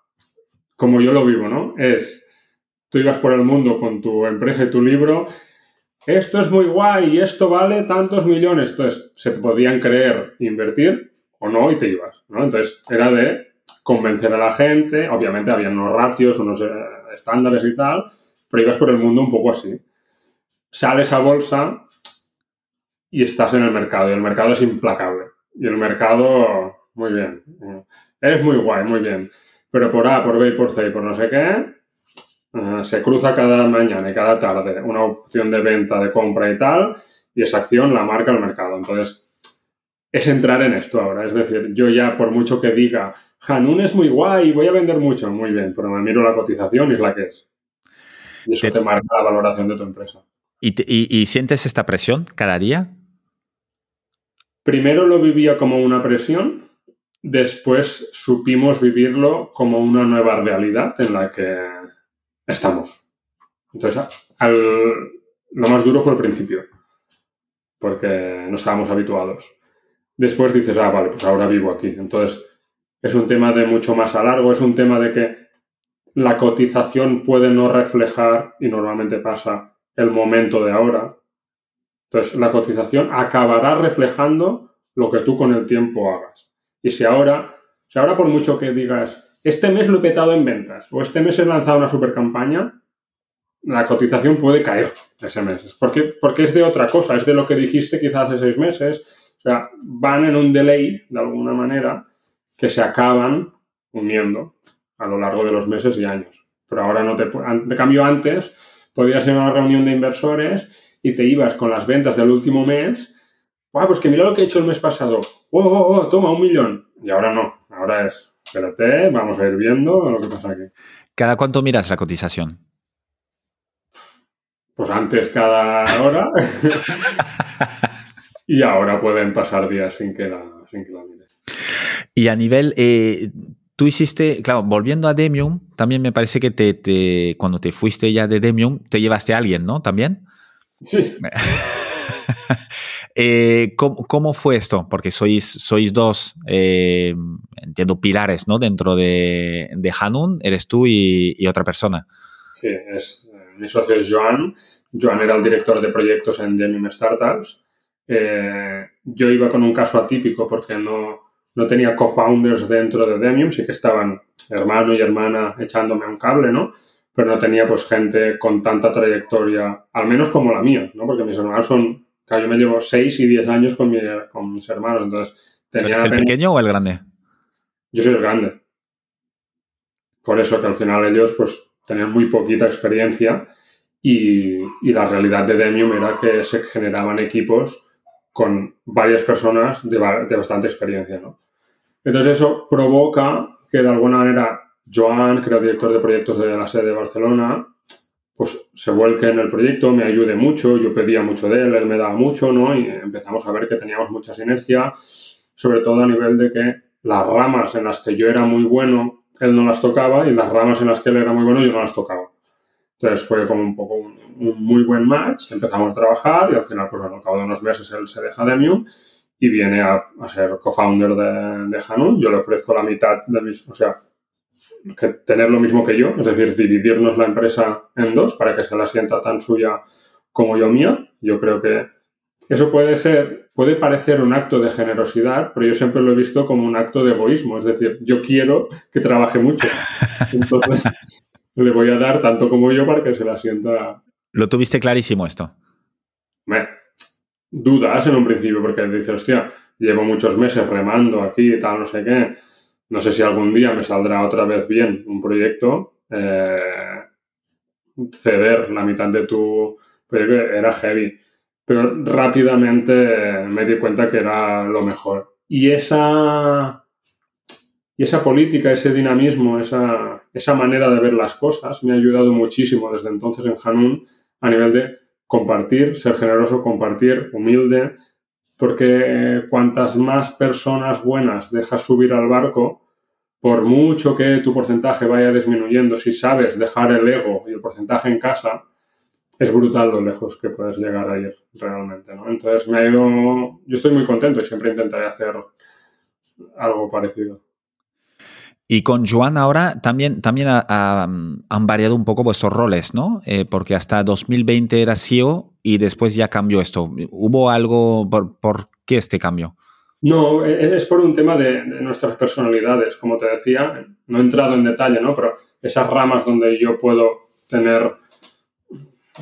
como yo lo vivo, ¿no? Es, tú ibas por el mundo con tu empresa y tu libro, esto es muy guay esto vale tantos millones. Entonces, se te podían creer invertir o no y te ibas. Entonces, era de convencer a la gente, obviamente había unos ratios, unos eh, estándares y tal, pero ibas por el mundo un poco así. Sales a bolsa y estás en el mercado y el mercado es implacable. Y el mercado, muy bien, eres muy guay, muy bien. Pero por A, por B y por C y por no sé qué, se cruza cada mañana y cada tarde una opción de venta, de compra y tal, y esa acción la marca el mercado. Entonces, es entrar en esto ahora. Es decir, yo ya por mucho que diga, Hanun es muy guay, voy a vender mucho, muy bien, pero me miro la cotización y es la que es. Y eso te, marca la valoración de tu empresa. ¿Y, sientes esta presión cada día? Primero lo vivía como una presión, después supimos vivirlo como una nueva realidad en la que estamos. Entonces, lo más duro fue el principio, porque no estábamos habituados después dices, ah, vale, pues ahora vivo aquí. Entonces, es un tema de mucho más a largo, es un tema de que la cotización puede no reflejar, y normalmente pasa, el momento de ahora. Entonces, la cotización acabará reflejando lo que tú con el tiempo hagas. Y si ahora, si ahora por mucho que digas, este mes lo he petado en ventas, o este mes he lanzado una super campaña, la cotización puede caer ese mes. Porque, porque es de otra cosa, es de lo que dijiste quizás hace seis meses, o sea, van en un delay, de alguna manera, que se acaban uniendo a lo largo de los meses y años. Pero ahora no te... De cambio, antes podías ir a una reunión de inversores y te ibas con las ventas del último mes. ¡Wow! Pues que mira lo que he hecho el mes pasado. ¡Oh, oh, oh! Toma, un millón. Y ahora no. Ahora es, espérate, vamos a ir viendo lo que pasa aquí. ¿Cada cuánto miras la cotización? Pues antes cada hora. Y ahora pueden pasar días sin que la, sin que Y a nivel, eh, tú hiciste, claro, volviendo a Demium, también me parece que te, cuando te fuiste ya de Demium, te llevaste a alguien, ¿no? También. Sí. eh, ¿cómo, fue esto? Porque sois, sois dos, eh, entiendo, pilares, ¿no? Dentro de, Hanun, eres tú y, otra persona. Sí, es, mi socio es Joan. Joan era el director de proyectos en Demium Startups eh, yo iba con un caso atípico porque no, no tenía co-founders dentro de Demium, sí que estaban hermano y hermana echándome un cable, ¿no? Pero no tenía pues gente con tanta trayectoria, al menos como la mía, ¿no? Porque mis hermanos son, claro, yo me llevo 6 y 10 años con, con mis hermanos, entonces tenía... el pequeño o el grande? Yo soy el grande. Por eso que al final ellos pues tenían muy poquita experiencia y, y la realidad de Demium era que se generaban equipos con varias personas de, bastante experiencia, ¿no? Entonces eso provoca que de alguna manera Joan, que era director de proyectos de la sede de Barcelona, pues se vuelque en el proyecto, me ayude mucho, yo pedía mucho de él, él me daba mucho, ¿no? Y empezamos a ver que teníamos mucha sinergia, sobre todo a nivel de que las ramas en las que yo era muy bueno, él no las tocaba, y las ramas en las que él era muy bueno, yo no las tocaba. Entonces fue como un poco un, muy buen match, empezamos a trabajar y al final, pues bueno, al cabo de unos meses él se deja Demium y viene a, ser co-founder de, de Hanun. Yo le ofrezco la mitad de mis, o sea, que tener lo mismo que yo, es decir, dividirnos la empresa en dos para que se la sienta tan suya como yo mía. Yo creo que eso puede ser, puede parecer un acto de generosidad, pero yo siempre lo he visto como un acto de egoísmo. Es decir, yo quiero que trabaje mucho. Entonces, le voy a dar tanto como yo para que se la sienta. ¿Lo tuviste clarísimo esto? Me, dudas en un principio, porque dices, hostia, llevo muchos meses remando aquí y tal, no sé qué. No sé si algún día me saldrá otra vez bien un proyecto. Eh, ceder la mitad de tu proyecto era heavy. Pero rápidamente me di cuenta que era lo mejor. Y esa Y esa política, ese dinamismo, esa, esa manera de ver las cosas me ha ayudado muchísimo desde entonces en Hanun a nivel de compartir, ser generoso, compartir, humilde, porque cuantas más personas buenas dejas subir al barco, por mucho que tu porcentaje vaya disminuyendo, si sabes dejar el ego y el porcentaje en casa, es brutal lo lejos que puedes llegar a ir realmente, ¿no? Entonces me ha ido, yo estoy muy contento y siempre intentaré hacer algo parecido. Y con Joan ahora también, también han variado un poco vuestros roles, ¿no? Eh, porque hasta 2020 era CEO y después ya cambió esto. ¿Hubo algo, por, por qué este cambio? No, e, e, es por un tema de, nuestras personalidades, como te decía. No he entrado en detalle, ¿no? Pero esas ramas donde yo puedo tener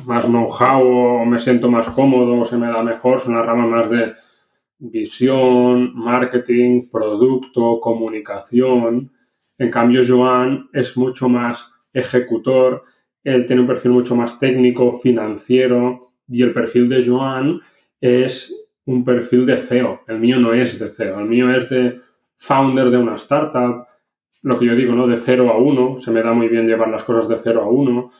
más know-how o me siento más cómodo o se me da mejor son las ramas más de visión, marketing, producto, comunicación en cambio, Joan es mucho más ejecutor, él tiene un perfil mucho más técnico, financiero, y el perfil de Joan es un perfil de CEO. El mío no es de CEO, el mío es de founder de una startup, lo que yo digo, ¿no? De 0 a 1, se me da muy bien llevar las cosas de 0 a 1,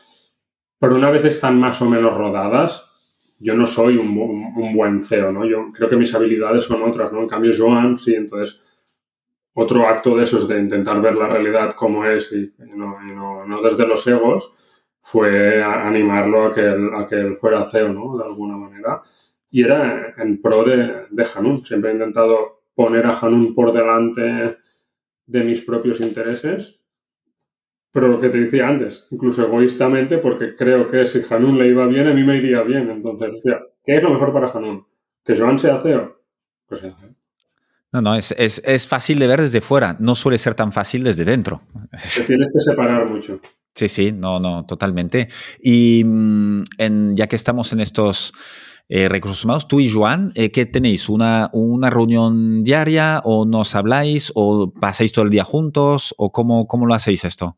pero una vez están más o menos rodadas, yo no soy un, un, buen CEO, ¿no? Yo creo que mis habilidades son otras, ¿no? En cambio, Joan, sí, entonces otro acto de esos, de intentar ver la realidad como es y, no, desde los egos, fue animarlo a que, él, a que él fuera CEO, ¿no? De alguna manera. Y era en pro de, de Hanun. Siempre he intentado poner a Hanun por delante de mis propios intereses. Pero lo que te decía antes, incluso egoístamente, porque creo que si Hanun le iba bien, a mí me iría bien. Entonces, ¿qué es lo mejor para Hanun? ¿Que Joan sea CEO? Pues sea CEO. No, no, es, fácil de ver desde fuera, no suele ser tan fácil desde dentro. Te tienes que separar mucho. Sí, sí, no, no, totalmente. Y mm, ya que estamos en estos eh, recursos humanos, tú y Joan, eh, ¿qué tenéis? ¿Una, ¿Una reunión diaria o nos habláis o pasáis todo el día juntos o cómo, cómo lo hacéis esto?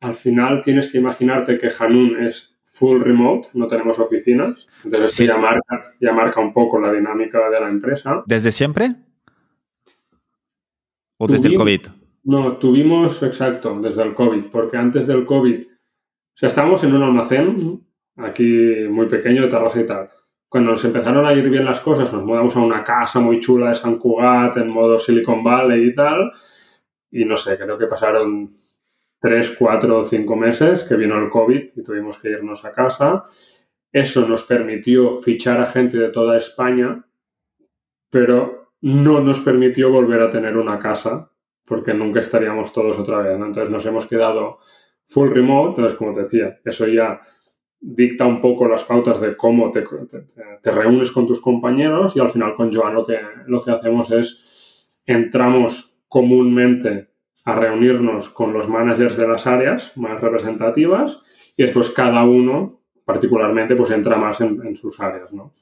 Al final tienes que imaginarte que Hanun es full remote, no tenemos oficinas, entonces ya, marca, ya marca un poco la dinámica de la empresa. ¿Desde siempre? ¿O desde el COVID? No, tuvimos, exacto, desde el COVID, porque antes del COVID, o sea, estábamos en un almacén aquí muy pequeño de terraza y tal. Cuando nos empezaron a ir bien las cosas, nos mudamos a una casa muy chula de San Cugat en modo Silicon Valley y tal. Y no sé, creo que pasaron tres, cuatro o cinco meses que vino el COVID y tuvimos que irnos a casa. Eso nos permitió fichar a gente de toda España, pero no nos permitió volver a tener una casa porque nunca estaríamos todos otra vez. Entonces nos hemos quedado full remote. Entonces, como te decía, eso ya dicta un poco las pautas de cómo te, reúnes con tus compañeros y al final con Joan lo que, lo que hacemos es entramos comúnmente a reunirnos con los managers de las áreas más representativas y después cada uno particularmente pues entra más en, sus áreas, ¿no?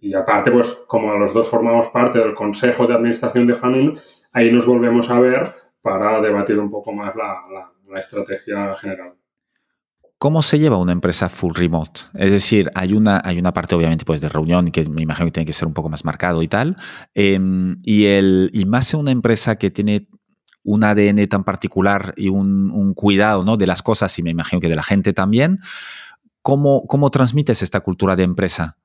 Y aparte, pues como los dos formamos parte del Consejo de Administración de Hanun, ahí nos volvemos a ver para debatir un poco más la, estrategia general. ¿Cómo se lleva una empresa full remote? Es decir, hay una, hay una parte obviamente pues, de reunión que me imagino que tiene que ser un poco más marcado y tal. Em, y, el, y más en una empresa que tiene un ADN tan particular y un, cuidado ¿no? de las cosas y me imagino que de la gente también. ¿Cómo, ¿Cómo transmites esta cultura de empresa?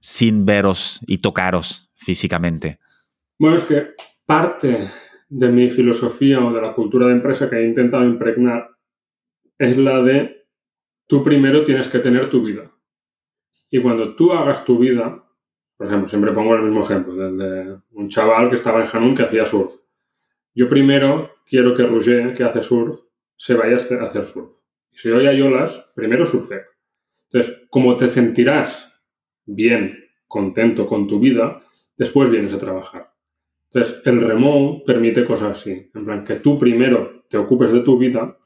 Sin veros y tocaros físicamente? Bueno, es que parte de mi filosofía o de la cultura de empresa que he intentado impregnar es la de tú primero tienes que tener tu vida. Y cuando tú hagas tu vida, por ejemplo, siempre pongo el mismo ejemplo, de un chaval que estaba en Hanun que hacía surf. Yo primero quiero que Roger, que hace surf, se vaya a hacer surf. Si hoy hay olas, primero surfeo. Entonces, como te sentirás bien, contento con tu vida, después vienes a trabajar. Entonces, el remote permite cosas así, en plan que tú primero te ocupes de tu vida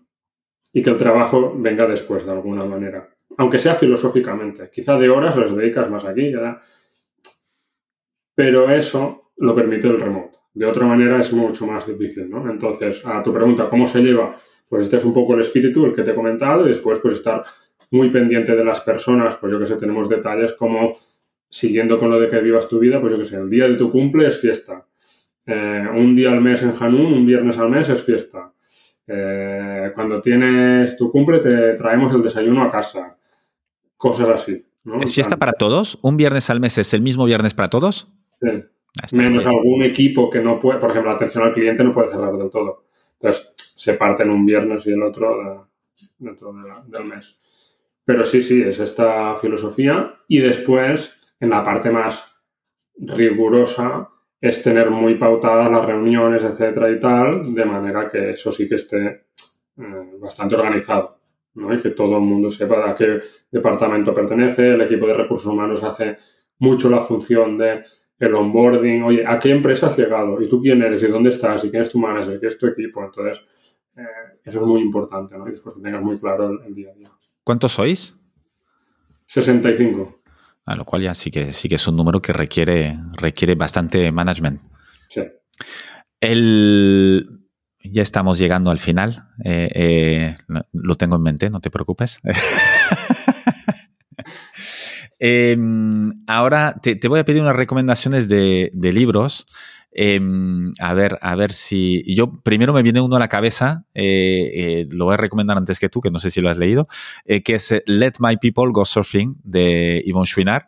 y que el trabajo venga después de alguna manera. Aunque sea filosóficamente, quizá de horas las dedicas más aquí, pero eso lo permite el remote. De otra manera es mucho más difícil, ¿no? Entonces, a tu pregunta, ¿cómo se lleva? Pues este es un poco el espíritu, el que te he comentado, y después pues estar muy pendiente de las personas, pues yo que sé, tenemos detalles como siguiendo con lo de que vivas tu vida, pues yo que sé, el día de tu cumple es fiesta. Eh, un día al mes en Hanun, un viernes al mes es fiesta. Eh, cuando tienes tu cumple te traemos el desayuno a casa. Cosas así. ¿Es fiesta para todos? ¿Un viernes al mes es el mismo viernes para todos? Sí. Menos algún equipo que no puede, por ejemplo, la atención al cliente no puede cerrar del todo. Entonces, se parten un viernes y el otro dentro del mes. Pero sí, sí, es esta filosofía. Y después, en la parte más rigurosa, es tener muy pautadas las reuniones, etcétera y tal, de manera que eso sí que esté eh, bastante organizado. ¿no? Y que todo el mundo sepa a qué departamento pertenece. El equipo de recursos humanos hace mucho la función de el onboarding, oye, ¿a qué empresa has llegado? ¿Y tú quién eres? ¿Y dónde estás? ¿Y quién es tu manager? ¿Qué es tu equipo? Entonces, eh, eso es muy importante, ¿no? Y después que tengas muy claro el, día a día. ¿Cuántos sois? 65. A lo cual ya sí que, sí que es un número que requiere, requiere bastante management. Sí. El, ya estamos llegando al final. Eh, eh, lo tengo en mente, no te preocupes. Em, ahora te, voy a pedir unas recomendaciones de, de libros. Em, a ver, a ver si. Yo primero me viene uno a la cabeza, eh, eh, lo voy a recomendar antes que tú, que no sé si lo has leído, eh, que es Let My People Go Surfing de Yvonne Chouinard.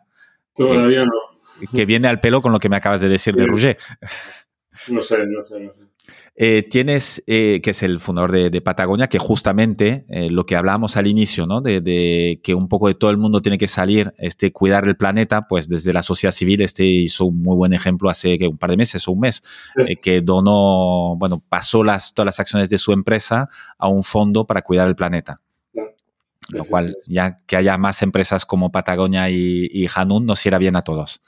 Todavía no. Que viene al pelo con lo que me acabas de decir de Rouget. No sé, no sé, no sé. Eh, tienes, eh, que es el fundador de, Patagonia, que justamente eh, lo que hablábamos al inicio, ¿no? De, que un poco de todo el mundo tiene que salir, este, cuidar el planeta, pues desde la sociedad civil, este hizo un muy buen ejemplo hace un par de meses o un mes, que donó, bueno, pasó las, todas las acciones de su empresa a un fondo para cuidar el planeta. Lo cual, ya que haya más empresas como Patagonia y, y Hanun, nos irá bien a todos.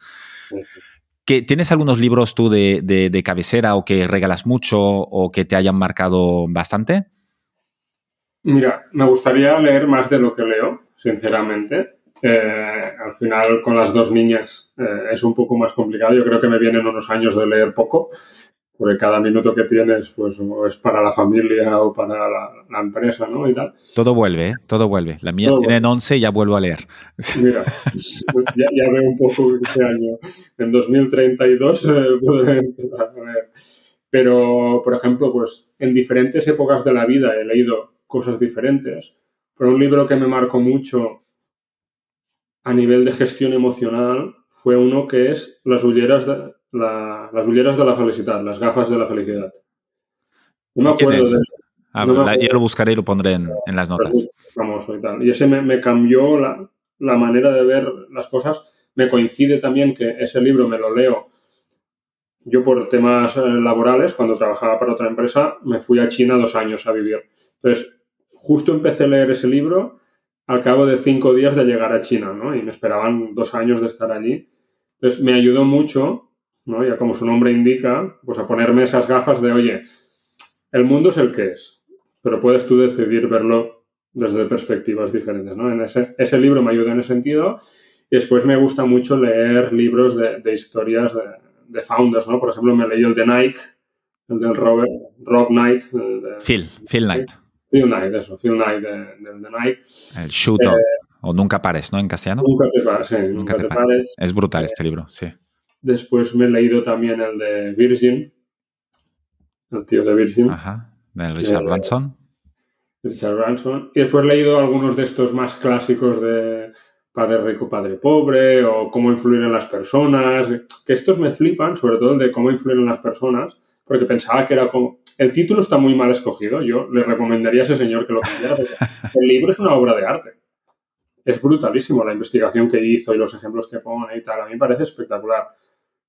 ¿Tienes algunos libros tú de, cabecera o que regalas mucho o que te hayan marcado bastante? Mira, me gustaría leer más de lo que leo, sinceramente. Eh, al final, con las dos niñas eh, es un poco más complicado. Yo creo que me vienen unos años de leer poco porque cada minuto que tienes pues es para la familia o para la, empresa, ¿no? Y tal. Todo vuelve, ¿eh? Todo vuelve. La mía tiene 11 y ya vuelvo a leer. Mira, ya, veo un poco este año. En 2032 eh, puedo empezar a leer. Pero, por ejemplo, pues en diferentes épocas de la vida he leído cosas diferentes. Pero un libro que me marcó mucho a nivel de gestión emocional fue uno que es Las hulleras las ulleras de la felicidad, las gafas de la felicidad. No me acuerdo de... Ah, yo lo buscaré y lo pondré en, las notas. y tal. Y ese me, cambió la, manera de ver las cosas. Me coincide también que ese libro me lo leo yo por temas eh, laborales, cuando trabajaba para otra empresa, me fui a China dos años a vivir. Entonces, justo empecé a leer ese libro al cabo de cinco días de llegar a China, ¿no? Y me esperaban dos años de estar allí. Entonces, me ayudó mucho ¿no? Ya como su nombre indica, pues a ponerme esas gafas de, oye, el mundo es el que es, pero puedes tú decidir verlo desde perspectivas diferentes, ¿no? En ese, ese libro me ayuda en ese sentido y después me gusta mucho leer libros de, de historias de, de, founders, ¿no? Por ejemplo, me leí el de Nike, el del Robert, Rob Knight. Phil, Phil Knight. Phil Knight, eso, Phil Knight de, de Nike. El Shoot eh, o Nunca Pares, ¿no? En castellano. Nunca te pares, sí, nunca, te, pares. Es brutal este libro, sí. Después me he leído también el de Virgin, el tío de Virgin. Ajá, de Richard Branson. Richard Branson. Y después he leído algunos de estos más clásicos de Padre Rico, Padre Pobre o Cómo influir en las personas. Que estos me flipan, sobre todo el de Cómo influir en las personas, porque pensaba que era como... El título está muy mal escogido. Yo le recomendaría a ese señor que lo cambiara, porque el libro es una obra de arte. Es brutalísimo la investigación que hizo y los ejemplos que pone y tal. A mí me parece espectacular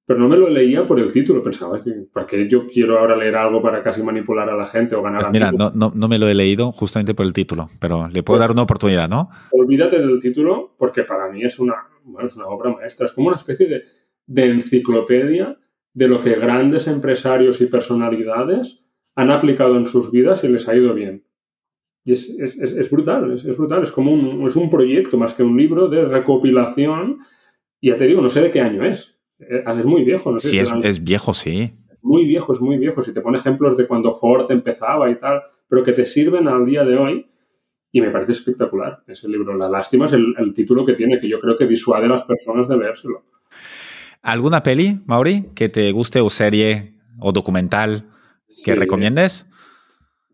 pero no me lo leía por el título. Pensaba que, porque yo quiero ahora leer algo para casi manipular a la gente o ganar pues Mira, no, no, no, me lo he leído justamente por el título, pero le puedo pues dar una oportunidad, ¿no? Olvídate del título porque para mí es una, bueno, es una obra maestra. Es como una especie de, de enciclopedia de lo que grandes empresarios y personalidades han aplicado en sus vidas y les ha ido bien. Y es, es, es, brutal, es, brutal. Es como un, es un proyecto más que un libro de recopilación. Y ya te digo, no sé de qué año es es muy viejo, ¿no? sí, es, viejo, sí. muy viejo, es muy viejo. Si te pone ejemplos de cuando Ford empezaba y tal, pero que te sirven al día de hoy y me parece espectacular ese libro. La lástima es el, título que tiene, que yo creo que disuade a las personas de leérselo. ¿Alguna peli, Mauri, que te guste o serie o documental que recomiendes?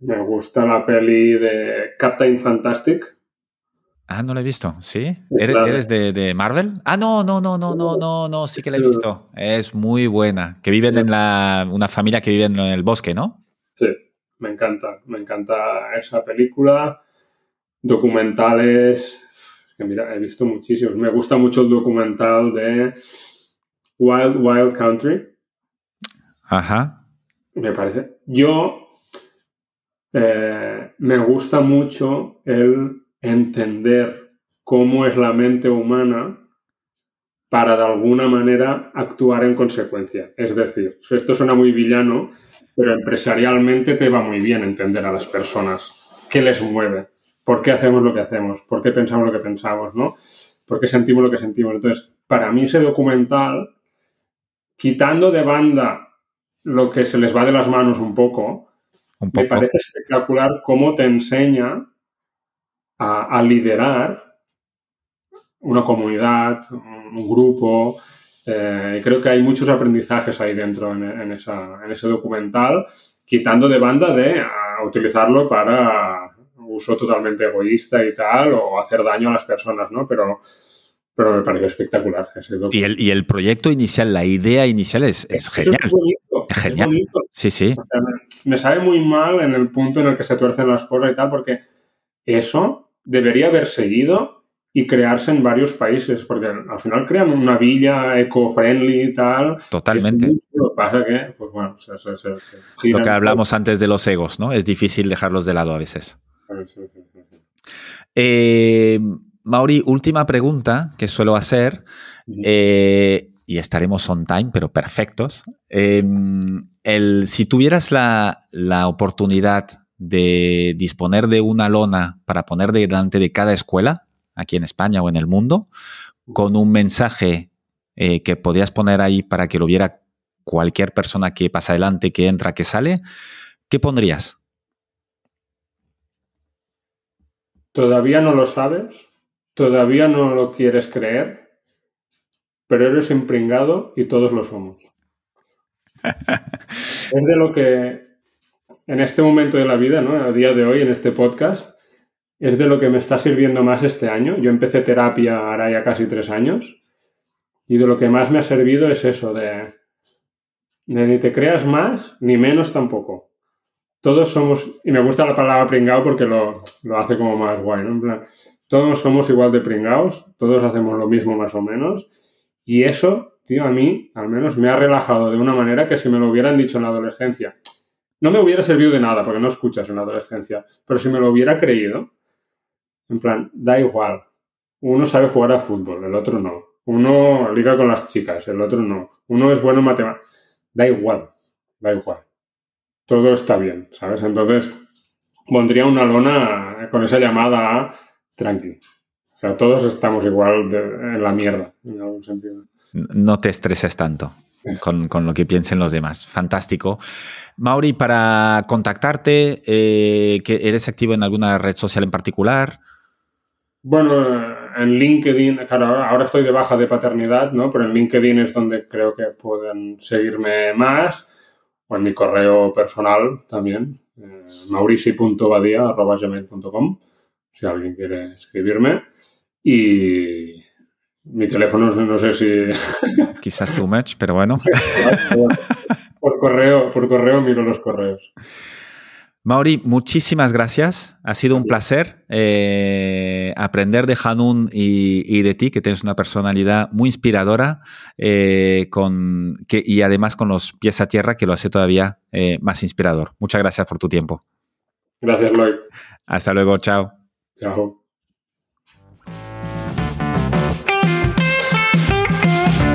Me gusta la peli de Captain Fantastic. Ah, no la he visto, ¿sí? ¿Eres, de, Marvel? Ah, no, no, no, no, no, no, no, sí que la he visto. Es muy buena. Que viven en la, una familia que vive en el bosque, ¿no? Sí, me encanta, me encanta esa película. Documentales, que mira, he visto muchísimos. Me gusta mucho el documental de Wild Wild Country. Ajá. Me parece. Yo eh, me gusta mucho el entender cómo es la mente humana para de alguna manera actuar en consecuencia. Es decir, esto suena muy villano, pero empresarialmente te va muy bien entender a las personas. ¿Qué les mueve? ¿Por qué hacemos lo que hacemos? ¿Por qué pensamos lo que pensamos? ¿no? ¿Por qué sentimos lo que sentimos? Entonces, para mí ese documental, quitando de banda lo que se les va de las manos un poco, un poco. me parece espectacular cómo te enseña a, liderar una comunidad, un grupo. Eh, creo que hay muchos aprendizajes ahí dentro en, ese documental, quitando de banda de utilizarlo para uso totalmente egoísta y tal, o hacer daño a las personas, ¿no? Pero, pero me parece espectacular ese y el, y el proyecto inicial, la idea inicial es, es, genial. Es, genial. Sí, sí. me sabe muy mal en el punto en el que se tuercen las cosas y tal, porque eso debería haber seguido y crearse en varios países, porque al final crean una villa eco-friendly y tal. Totalmente. Lo que pasa que, pues bueno, Lo que hablamos antes de los egos, ¿no? Es difícil dejarlos de lado a veces. Eh, Mauri, última pregunta que suelo hacer, eh, y estaremos on time, pero perfectos. Em, el, si tuvieras la, la oportunidad de disponer de una lona para poner delante de cada escuela, aquí en España o en el mundo, con un mensaje eh, que podías poner ahí para que lo viera cualquier persona que pasa adelante, que entra, que sale, ¿qué pondrías? Todavía no lo sabes, todavía no lo quieres creer, pero eres impringado y todos lo somos. es de lo que en este momento de la vida, ¿no? A día de hoy, en este podcast, es de lo que me está sirviendo más este año. Yo empecé terapia ahora ya casi tres años y de lo que más me ha servido es eso, de, ni te creas más ni menos tampoco. Todos somos, y me gusta la palabra pringao porque lo, hace como más guay, ¿no? En plan, todos somos igual de pringaos, todos hacemos lo mismo más o menos y eso, tío, a mí al menos me ha relajado de una manera que si me lo hubieran dicho en la adolescencia, no me hubiera servido de nada porque no escuchas en la adolescencia, pero si me lo hubiera creído, en plan, da igual. Uno sabe jugar a fútbol, el otro no. Uno liga con las chicas, el otro no. Uno es bueno en matemáticas. Da igual, da igual. Todo está bien, ¿sabes? Entonces, pondría una lona con esa llamada a tranqui. O sea, todos estamos igual en la mierda, en algún sentido. No te estreses tanto con, lo que piensen los demás. Fantástico. Mauri, para contactarte, eh, ¿eres activo en alguna red social en particular? Bueno, en LinkedIn, claro, ahora estoy de baja de paternidad, ¿no? Pero en LinkedIn es donde creo que pueden seguirme más, o en mi correo personal también, eh, maurici.badia.com, si alguien quiere escribirme. Y, mi teléfono no sé si... Quizás too much, pero bueno. por correo, por correo miro los correos. Mauri, muchísimas gracias. Ha sido un placer eh, aprender de Hanun y, de ti, que tienes una personalidad muy inspiradora eh, con, que, y además con los pies a tierra, que lo hace todavía eh, más inspirador. Muchas gracias por tu tiempo. Gracias, Lloyd. Hasta luego, chao. Chao.